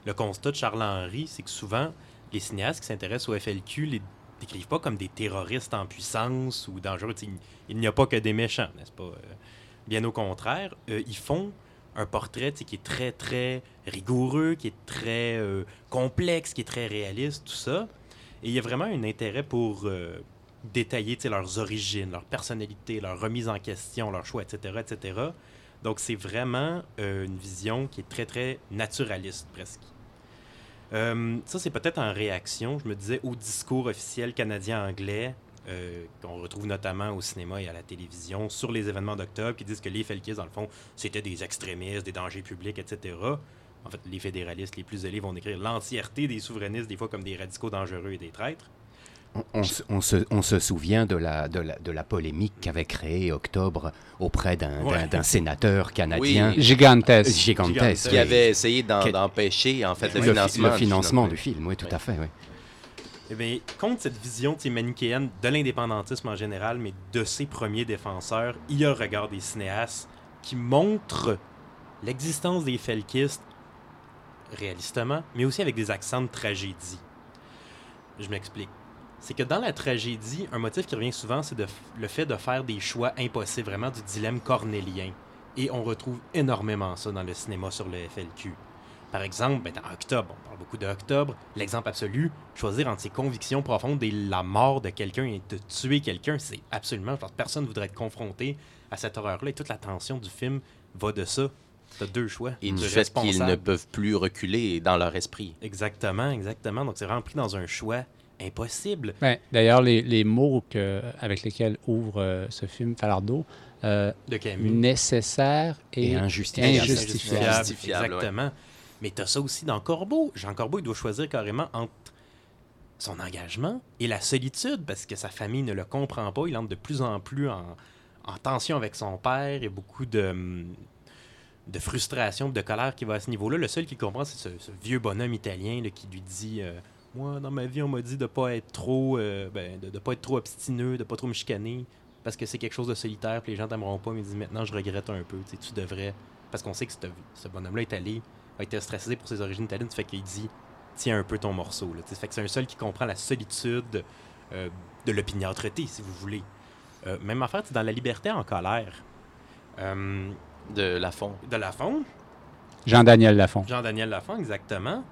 le constat de Charles Henry, c'est que souvent, les cinéastes qui s'intéressent au FLQ les décrivent pas comme des terroristes en puissance ou dangereux. Il, n'y a pas que des méchants, n'est-ce pas? bien au contraire, ils font un portrait qui est très, très rigoureux, qui est très complexe, qui est très réaliste, tout ça. Et il y a vraiment un intérêt pour détailler leurs origines, leur personnalité, leur remise en question, leurs choix, etc., etc. Donc, c'est vraiment euh, une vision qui est très, très naturaliste, presque. Euh, ça, c'est peut-être en réaction, je me disais, au discours officiel canadien-anglais, euh, qu'on retrouve notamment au cinéma et à la télévision, sur les événements d'octobre, qui disent que les Felkis, dans le fond, c'était des extrémistes, des dangers publics, etc. En fait, les fédéralistes les plus zélés vont décrire l'entièreté des souverainistes, des fois comme des radicaux dangereux et des traîtres. On, se, souvient de la, de la, polémique qu'avait créée Octobre auprès d'un sénateur canadien. Gigantesque. Gigantesque. Qui avait essayé d'empêcher, en fait, le, financement, financement du, film. Oui, tout à fait. Oui. Eh bien, contre cette vision manichéenne de l'indépendantisme en général, mais de ses premiers défenseurs, il y a le regard des cinéastes qui montrent l'existence des felkistes réalistement, mais aussi avec des accents de tragédie. Je m'explique c'est que dans la tragédie, un motif qui revient souvent, c'est le fait de faire des choix impossibles, vraiment du dilemme cornélien. Et on retrouve énormément ça dans le cinéma sur le FLQ. Par exemple, ben, dans Octobre, on parle beaucoup d'Octobre, l'exemple absolu, choisir entre ses convictions profondes et la mort de quelqu'un et de tuer quelqu'un, c'est absolument, je personne ne voudrait être confronté à cette horreur-là. Et toute la tension du film va de ça. T'as deux choix. Et du fait qu'ils ne peuvent plus reculer dans leur esprit. Exactement, exactement. Donc c'est rempli dans un choix impossible. D'ailleurs, les, les, mots que, avec lesquels ouvre euh, ce film Falardeau, euh, nécessaire et, injustifiable. Exactement. Mais tu as ça aussi dans Corbeau. Jean Corbeau, il doit choisir carrément entre son engagement et la solitude parce que sa famille ne le comprend pas. Il entre de plus en plus en, en tension avec son père et beaucoup de, de frustration, de colère qui va à ce niveau-là. Le seul qui comprend, c'est ce, vieux bonhomme italien qui lui dit euh, moi, dans ma vie, on m'a dit de pas être trop, euh, ben, de, pas être trop obstineux, de pas trop me chicaner, parce que c'est quelque chose de solitaire, puis les gens t'aimeront pas. Mais il dit maintenant, je regrette un peu. Tu devrais, parce qu'on sait que ce bonhomme-là est allé, a été stressé pour ses origines italiennes, fait qu'il dit tiens un peu ton morceau. Là, fait que c'est un seul qui comprend la solitude euh, de l'opiniâtreté, si vous voulez. Euh, même affaire, dans La liberté en colère. de Lafont. De Lafont. Jean-Daniel Lafont. Jean-Daniel Lafont, exactement.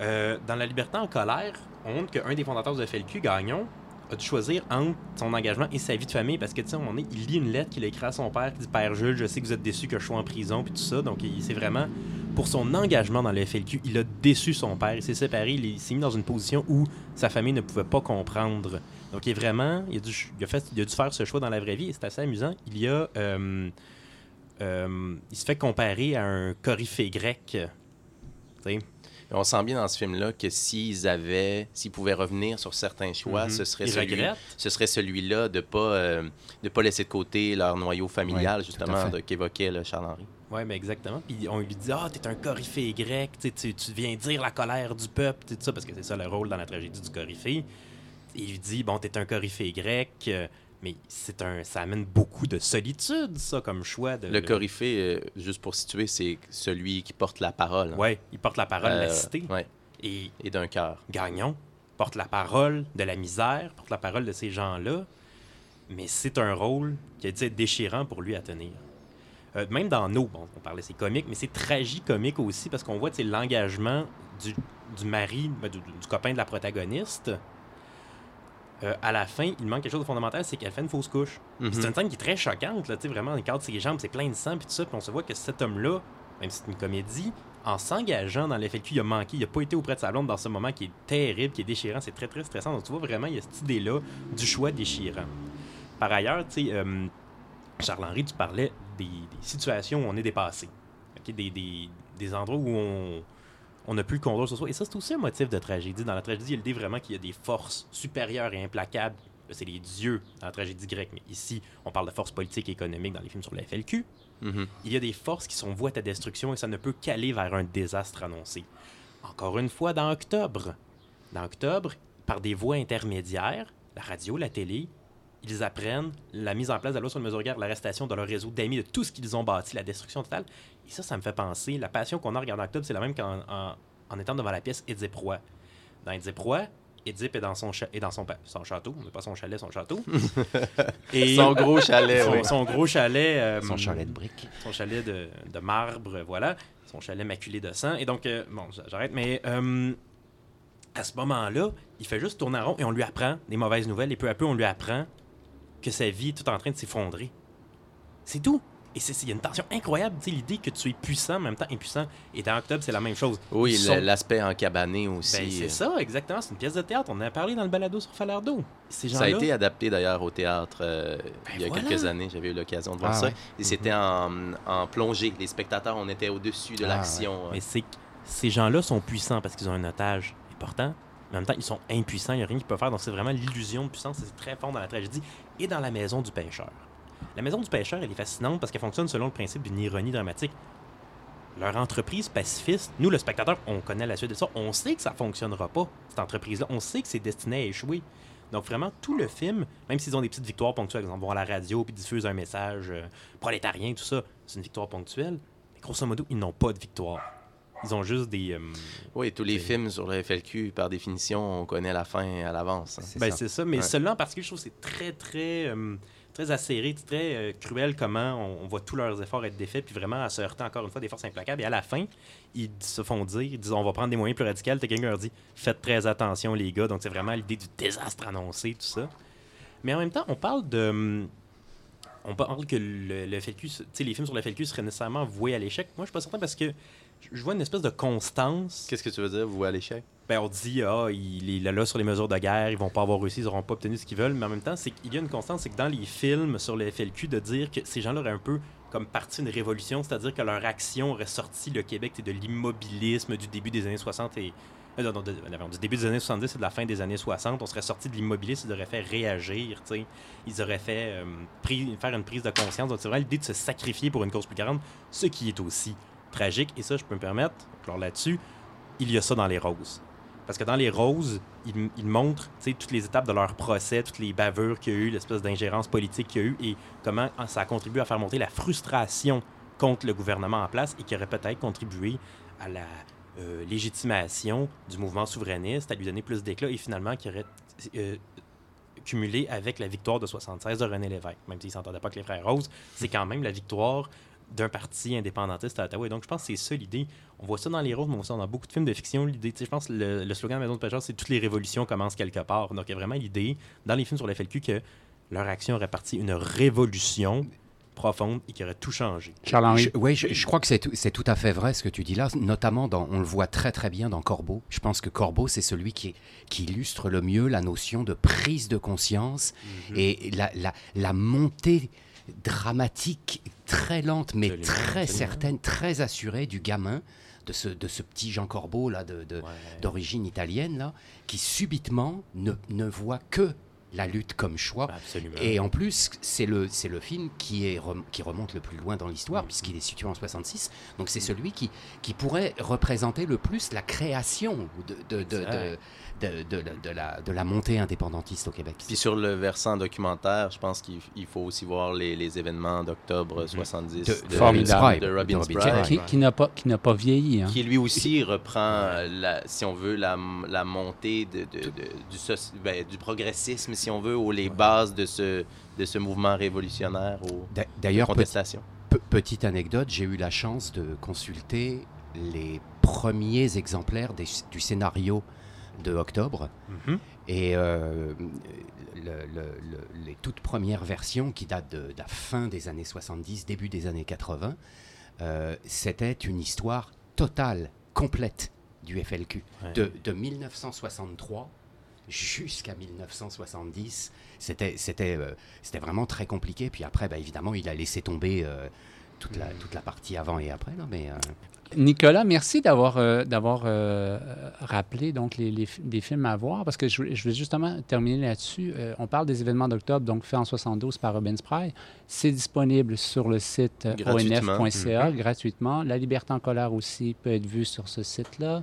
Euh, dans La liberté en colère, on montre qu'un des fondateurs de FLQ, Gagnon, a dû choisir entre son engagement et sa vie de famille parce que, tu sais, il lit une lettre qu'il a écrite à son père qui dit Père Jules, je sais que vous êtes déçu que je sois en prison, puis tout ça. Donc, c'est vraiment pour son engagement dans le FLQ, il a déçu son père. Il s'est séparé, il s'est mis dans une position où sa famille ne pouvait pas comprendre. Donc, il est vraiment, il a dû, fait, faire ce choix dans la vraie vie et c'est assez amusant. Il y a, euh, euh, il se fait comparer à un coryphée grec. Tu sais on sent bien dans ce film-là que s'ils avaient, s'ils pouvaient revenir sur certains choix, mhm. ce serait celui, ce serait celui-là de pas euh, de pas laisser de côté leur noyau familial justement qu'évoquait Charles-Henri. Oui, mais exactement. Puis on lui dit Ah, t'es un coryphée grec, tu, tu viens dire la colère du peuple, tout ça, parce que c'est ça le rôle dans la tragédie du coryphée. il lui dit Bon, t'es un coryphée grec, euh, mais c'est un, ça amène beaucoup de solitude, ça, comme choix. De, le coryphée, euh, juste pour situer, c'est celui qui porte la parole. Hein. Oui, il porte la parole de la euh, cité. Ouais. Et, et d'un cœur. Gagnon porte la parole de la misère, porte la parole de ces gens-là. Mais c'est un rôle qui a dû être déchirant pour lui à tenir. Euh, même dans nos, bon, on parlait c'est comique, mais c'est tragicomique aussi parce qu'on voit l'engagement du, du mari, ben, du, copain de la protagoniste, euh, à la fin, il manque quelque chose de fondamental, c'est qu'elle fait une fausse couche. C'est mhm. une scène qui est très choquante, là, vraiment, il cadre ses jambes, c'est plein de sang, puis tout ça, puis on se voit que cet homme-là, même si c'est une comédie, en s'engageant dans l'effet il a manqué, il a pas été auprès de sa blonde dans ce moment qui est terrible, qui est déchirant, c'est très très stressant. Donc tu vois vraiment, il y a cette idée-là du choix déchirant. Par ailleurs, tu sais, euh, Charles-Henri, tu parlais des, situations où on est dépassé. Des, des, des endroits où on, on n'a plus le contrôle sur soi. Et ça, c'est aussi un motif de tragédie. Dans la tragédie, il dit vraiment qu'il y a des forces supérieures et implacables. C'est les dieux dans la tragédie grecque, mais ici, on parle de forces politiques et économiques dans les films sur la FLQ. Mm-hmm. Il y a des forces qui sont vouées à ta destruction et ça ne peut qu'aller vers un désastre annoncé. Encore une fois, dans Octobre. Dans Octobre, par des voies intermédiaires, la radio, la télé, ils apprennent la mise en place de la loi sur le mesure guerre, l'arrestation de leur réseau d'amis, de tout ce qu'ils ont bâti, la destruction totale. Et ça, ça me fait penser, la passion qu'on a en octobre, c'est la même qu'en en, étant devant la pièce Édipe Dans Édipe Édipe est dans son, cha- est dans son, pa- son château, pas son chalet, son château. Son gros chalet, son, oui. son gros chalet. euh, Son chalet de briques. Son chalet de, de marbre, voilà. Son chalet maculé de sang. Et donc, euh, bon, j'arrête, mais euh, à ce moment-là, il fait juste tourner en rond et on lui apprend des mauvaises nouvelles et peu à peu, on lui apprend que sa vie est tout en train de s'effondrer. C'est tout. Et c'est- il y a une tension incroyable, tu sais, l'idée que tu es puissant, mais en même temps impuissant. Et dans Octobre, c'est la même chose. Oui, sont- l'aspect encabané aussi. Ben, c'est ça, exactement. C'est une pièce de théâtre. On en a parlé dans le balado sur Falardeau. Ces Ça a été adapté d'ailleurs au théâtre euh, il y a voilà. quelques années. J'avais eu l'occasion de voir Ah ça. ouais. Et c'était en, en plongée. Les spectateurs, on était au-dessus de Ah, l'action. ouais. Mais c'est que ces gens-là sont puissants parce qu'ils ont un otage important. Mais en même temps, ils sont impuissants. Il n'y a rien qu'ils peuvent faire. Donc, c'est vraiment l'illusion de puissance. C'est très fort dans la tragédie et dans la maison du pêcheur. La maison du pêcheur, elle est fascinante parce qu'elle fonctionne selon le principe d'une ironie dramatique. Leur entreprise pacifiste, nous, le spectateur, on connaît la suite de ça. On sait que ça fonctionnera pas, cette entreprise-là. On sait que c'est destiné à échouer. Donc, vraiment, tout le film, même s'ils ont des petites victoires ponctuelles, exemple, vont à la radio puis diffusent un message euh, prolétarien, tout ça, c'est une victoire ponctuelle. Mais grosso modo, ils n'ont pas de victoire. Ils ont juste des. euh, Oui, tous les films sur le FLQ, par définition, on connaît la fin à l'avance. hein. Ben, c'est ça, mais Ouais. celui-là en particulier, je trouve que c'est très, très, euh, très acéré, très euh, cruel comment on, on voit tous leurs efforts être défaits, puis vraiment à se heurter encore une fois des forces implacables. Et à la fin, ils se font dire, ils disent on va prendre des moyens plus radicaux. T'as quelqu'un qui leur dit faites très attention, les gars. Donc c'est vraiment l'idée du désastre annoncé, tout ça. Mais en même temps, on parle de. On parle que le, FLQ, les films sur le FLQ seraient nécessairement voués à l'échec. Moi, je suis pas certain parce que je- vois une espèce de constance. Qu'est-ce que tu veux dire, voué à l'échec? Ben, on dit, ah, il est là, sur les mesures de guerre, ils vont pas avoir réussi, ils n'auront pas obtenu ce qu'ils veulent. Mais en même temps, c'est qu'il y a une constance, c'est que dans les films sur le FLQ, de dire que ces gens-là auraient un peu comme parti une révolution, c'est-à-dire que leur action aurait sorti le Québec de l'immobilisme du début des années 60 et. Euh, non, du début des années 70 et de la fin des années 60, on serait sorti de l'immobilisme, ils auraient fait réagir. Ils auraient fait euh, faire une prise de conscience. Donc, c'est vraiment l'idée de se sacrifier pour une cause plus grande, ce qui est aussi tragique. Et ça, je peux me permettre, alors là-dessus, il y a ça dans les roses. Parce que dans les roses, ils, montrent toutes les étapes de leur procès, toutes les bavures qu'il y a eu, l'espèce d'ingérence politique qu'il y a eu et comment ça a contribué à faire monter la frustration contre le gouvernement en place et qui aurait peut-être contribué à la euh, légitimation du mouvement souverainiste, à lui donner plus d'éclat et finalement qui aurait euh, cumulé avec la victoire de 76 de René Lévesque. Même s'il ne s'entendait pas avec les frères Roses, c'est quand même la victoire d'un parti indépendantiste à Ottawa. Et donc, je pense que c'est ça l'idée. On voit ça dans les roses, mais on voit ça dans beaucoup de films de fiction. L'idée, je pense que le, slogan de la Maison de Pêcheur, c'est toutes les révolutions commencent quelque part. Donc, il y a vraiment l'idée, dans les films sur le FLQ, que leur action aurait parti une révolution profonde et qui aurait tout changé. Je- Oui, je, je crois que c'est tout, c'est tout à fait vrai ce que tu dis là, notamment dans, on le voit très très bien dans Corbeau. Je pense que Corbeau, c'est celui qui, qui illustre le mieux la notion de prise de conscience Mhm. et la, la, la montée dramatique, très lente, mais Absolument, très certaine, très assurée du gamin. De ce, de ce petit Jean Corbeau là, de- de- d'origine italienne là, qui subitement ne, ne voit que la lutte comme choix. Absolument. Et en plus, c'est le, c'est le film qui, est rem- qui remonte le plus loin dans l'histoire, puisqu'il est situé en 66. Donc c'est celui qui, qui pourrait représenter le plus la création de, de, de, Exact. de, de- de la- de la, de la montée indépendantiste au Québec. Puis sur le versant documentaire, je pense qu'il il faut aussi voir les, les événements d'octobre 70 De- de, Robin Spry. de Robin. Robin Qui, qui n'a pas, vieilli. hein. Qui lui aussi reprend, euh, la, si on veut, la, la montée du, ben, du progressisme, si on veut, ou les bases de ce, de ce mouvement révolutionnaire ou D'a- D'ailleurs, de contestation. pe- petite anecdote, j'ai eu la chance de consulter les premiers exemplaires des- du scénario de Octobre. Mhm. Et euh, le- le- le- les toutes premières versions qui datent de, de la fin des années 70, début des années 80, euh, c'était une histoire totale, complète du FLQ. Ouais. De, de 1963 jusqu'à 1970, c'était c'était euh, c'était vraiment très compliqué. Puis après, bah, évidemment, il a laissé tomber toute, la, toute la partie avant et après. Là, mais, euh, Nicolas, merci d'avoir euh, d'avoir euh, rappelé donc les, films à voir parce que je, je vais justement terminer là-dessus. Euh, on parle des événements d'octobre, donc fait en 72 par Robin Spry. C'est disponible sur le site Gratuitement. onf.ca Mhm. gratuitement. La Liberté en colère aussi peut être vue sur ce site-là.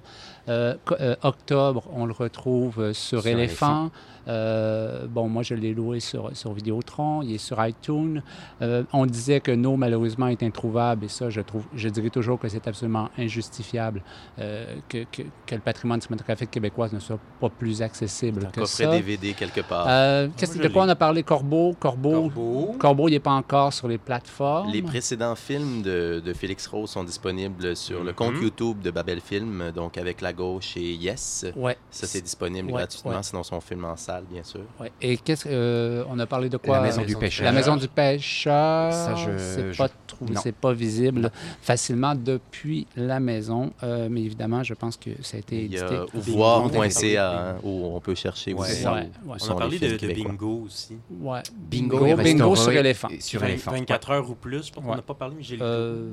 Octobre, on le retrouve sur, Sur Éléphant. Euh, bon, moi, je l'ai loué sur, sur Vidéotron, il est sur iTunes. Euh, on disait que No, malheureusement, est introuvable, et ça, je, trouve, je dirais toujours que c'est absolument injustifiable euh, que, que, que le patrimoine cinématographique québécois ne soit pas plus accessible Un que coffret ça. DVD quelque part. Euh, qu'est-ce- Moi, de quoi on a parlé? Corbeau. Corbeau, Corbeau. Corbeau, il n'est pas encore sur les plateformes. Les précédents films de, de Félix Rose sont disponibles sur le compte Mhm. YouTube de Babel Film, donc avec La Gauche et Yes. Ouais. Ça, c'est disponible Ouais, gratuitement, ouais. sinon son film en salle, bien sûr. Ouais. Et qu'est-ce euh, on a parlé de quoi? La maison euh, du pêcheur. La maison du pêcheur. Ça, je- c'est je- pas trou- non. c'est pas visible facilement depuis la maison, euh, mais évidemment, je pense que ça a été Il y édité. a Bingo. voir.ca hein, où on peut chercher Ouais. aussi. Ouais, où- ouais. où On a parlé de, de bingo aussi. Ouais. Bingo, Bingo, bingo sur éléphant. Sur éléphant. 24 heures ou plus, je pense qu'on Ouais. n'a pas parlé, mais j'ai lu. Euh,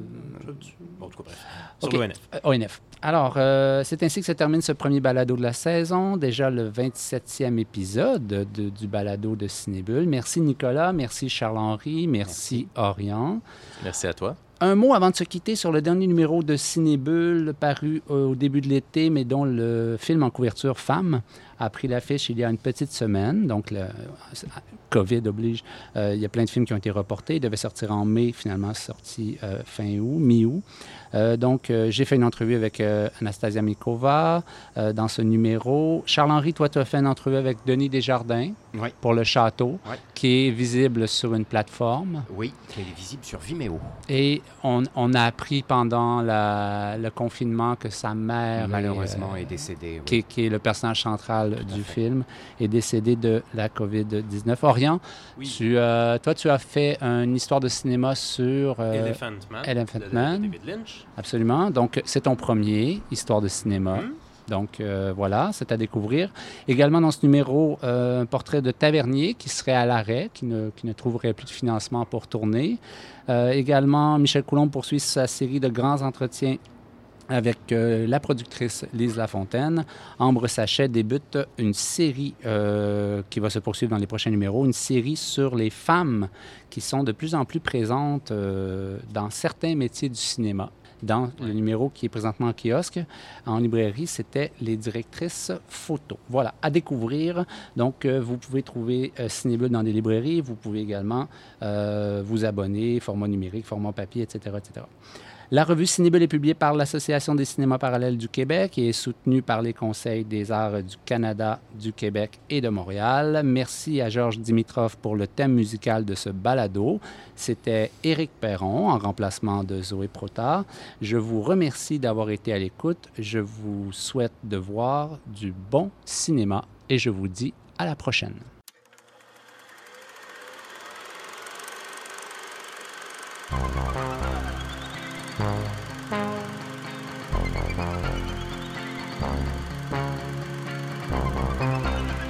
Bon, en tout cas, bref. Sur ok. l'ONF. Euh, ONF. Alors, euh, c'est ainsi que se termine ce premier balado de la saison, déjà le 27e épisode de- du balado de Cinébule. Merci Nicolas, merci Charles-Henri, merci, Orion. Merci à toi. Un mot avant de se quitter sur le dernier numéro de Cinébule paru au début de l'été, mais dont le film en couverture Femme a pris l'affiche il y a une petite semaine. Donc, le COVID oblige. Euh, il y a plein de films qui ont été reportés. Ils devaient sortir en mai, finalement sorti euh, fin août, mi-août. Euh, donc, j'ai fait une entrevue avec Anastasia Mikova dans ce numéro. Charles-Henri, toi, tu as fait une entrevue avec Denis Desjardins Oui. pour Le Château, qui est visible sur une plateforme. Oui, qui est visible sur Vimeo. Et on, on a appris pendant la- le confinement que sa mère, Malheureusement, est, est décédée. oui. qui, qui est le personnage central Du film, est décédée de la COVID-19. Orient, Oui. tu, euh, toi, tu as fait une histoire de cinéma sur... euh, Elephant Man. Elephant de- de Man. David Lynch. Absolument. Donc, c'est ton premier, Histoire de cinéma. Mhm. Donc, euh, voilà, c'est à découvrir. Également, dans ce numéro, euh, un portrait de Tavernier qui serait à l'arrêt, qui ne, qui ne trouverait plus de financement pour tourner. Euh, également, Michel Coulomb poursuit sa série de grands entretiens avec euh, la productrice Lise Lafontaine. Ambre Sachet débute une série euh, qui va se poursuivre dans les prochains numéros, une série sur les femmes qui sont de plus en plus présentes euh, dans certains métiers du cinéma. Dans le numéro qui est présentement en kiosque, en librairie, c'était les directrices photo. Voilà, à découvrir. Donc, vous pouvez trouver Cinébule dans des librairies. Vous pouvez également vous abonner, format numérique, format papier, etc., etc. La revue Cinébule est publiée par l'Association des cinémas parallèles du Québec et est soutenue par les conseils des arts du Canada, du Québec et de Montréal. Merci à Georges Dimitrov pour le thème musical de ce balado. C'était Éric Perron en remplacement de Zoé Prota. Je vous remercie d'avoir été à l'écoute. Je vous souhaite de voir du bon cinéma et je vous dis à la prochaine. Thank you.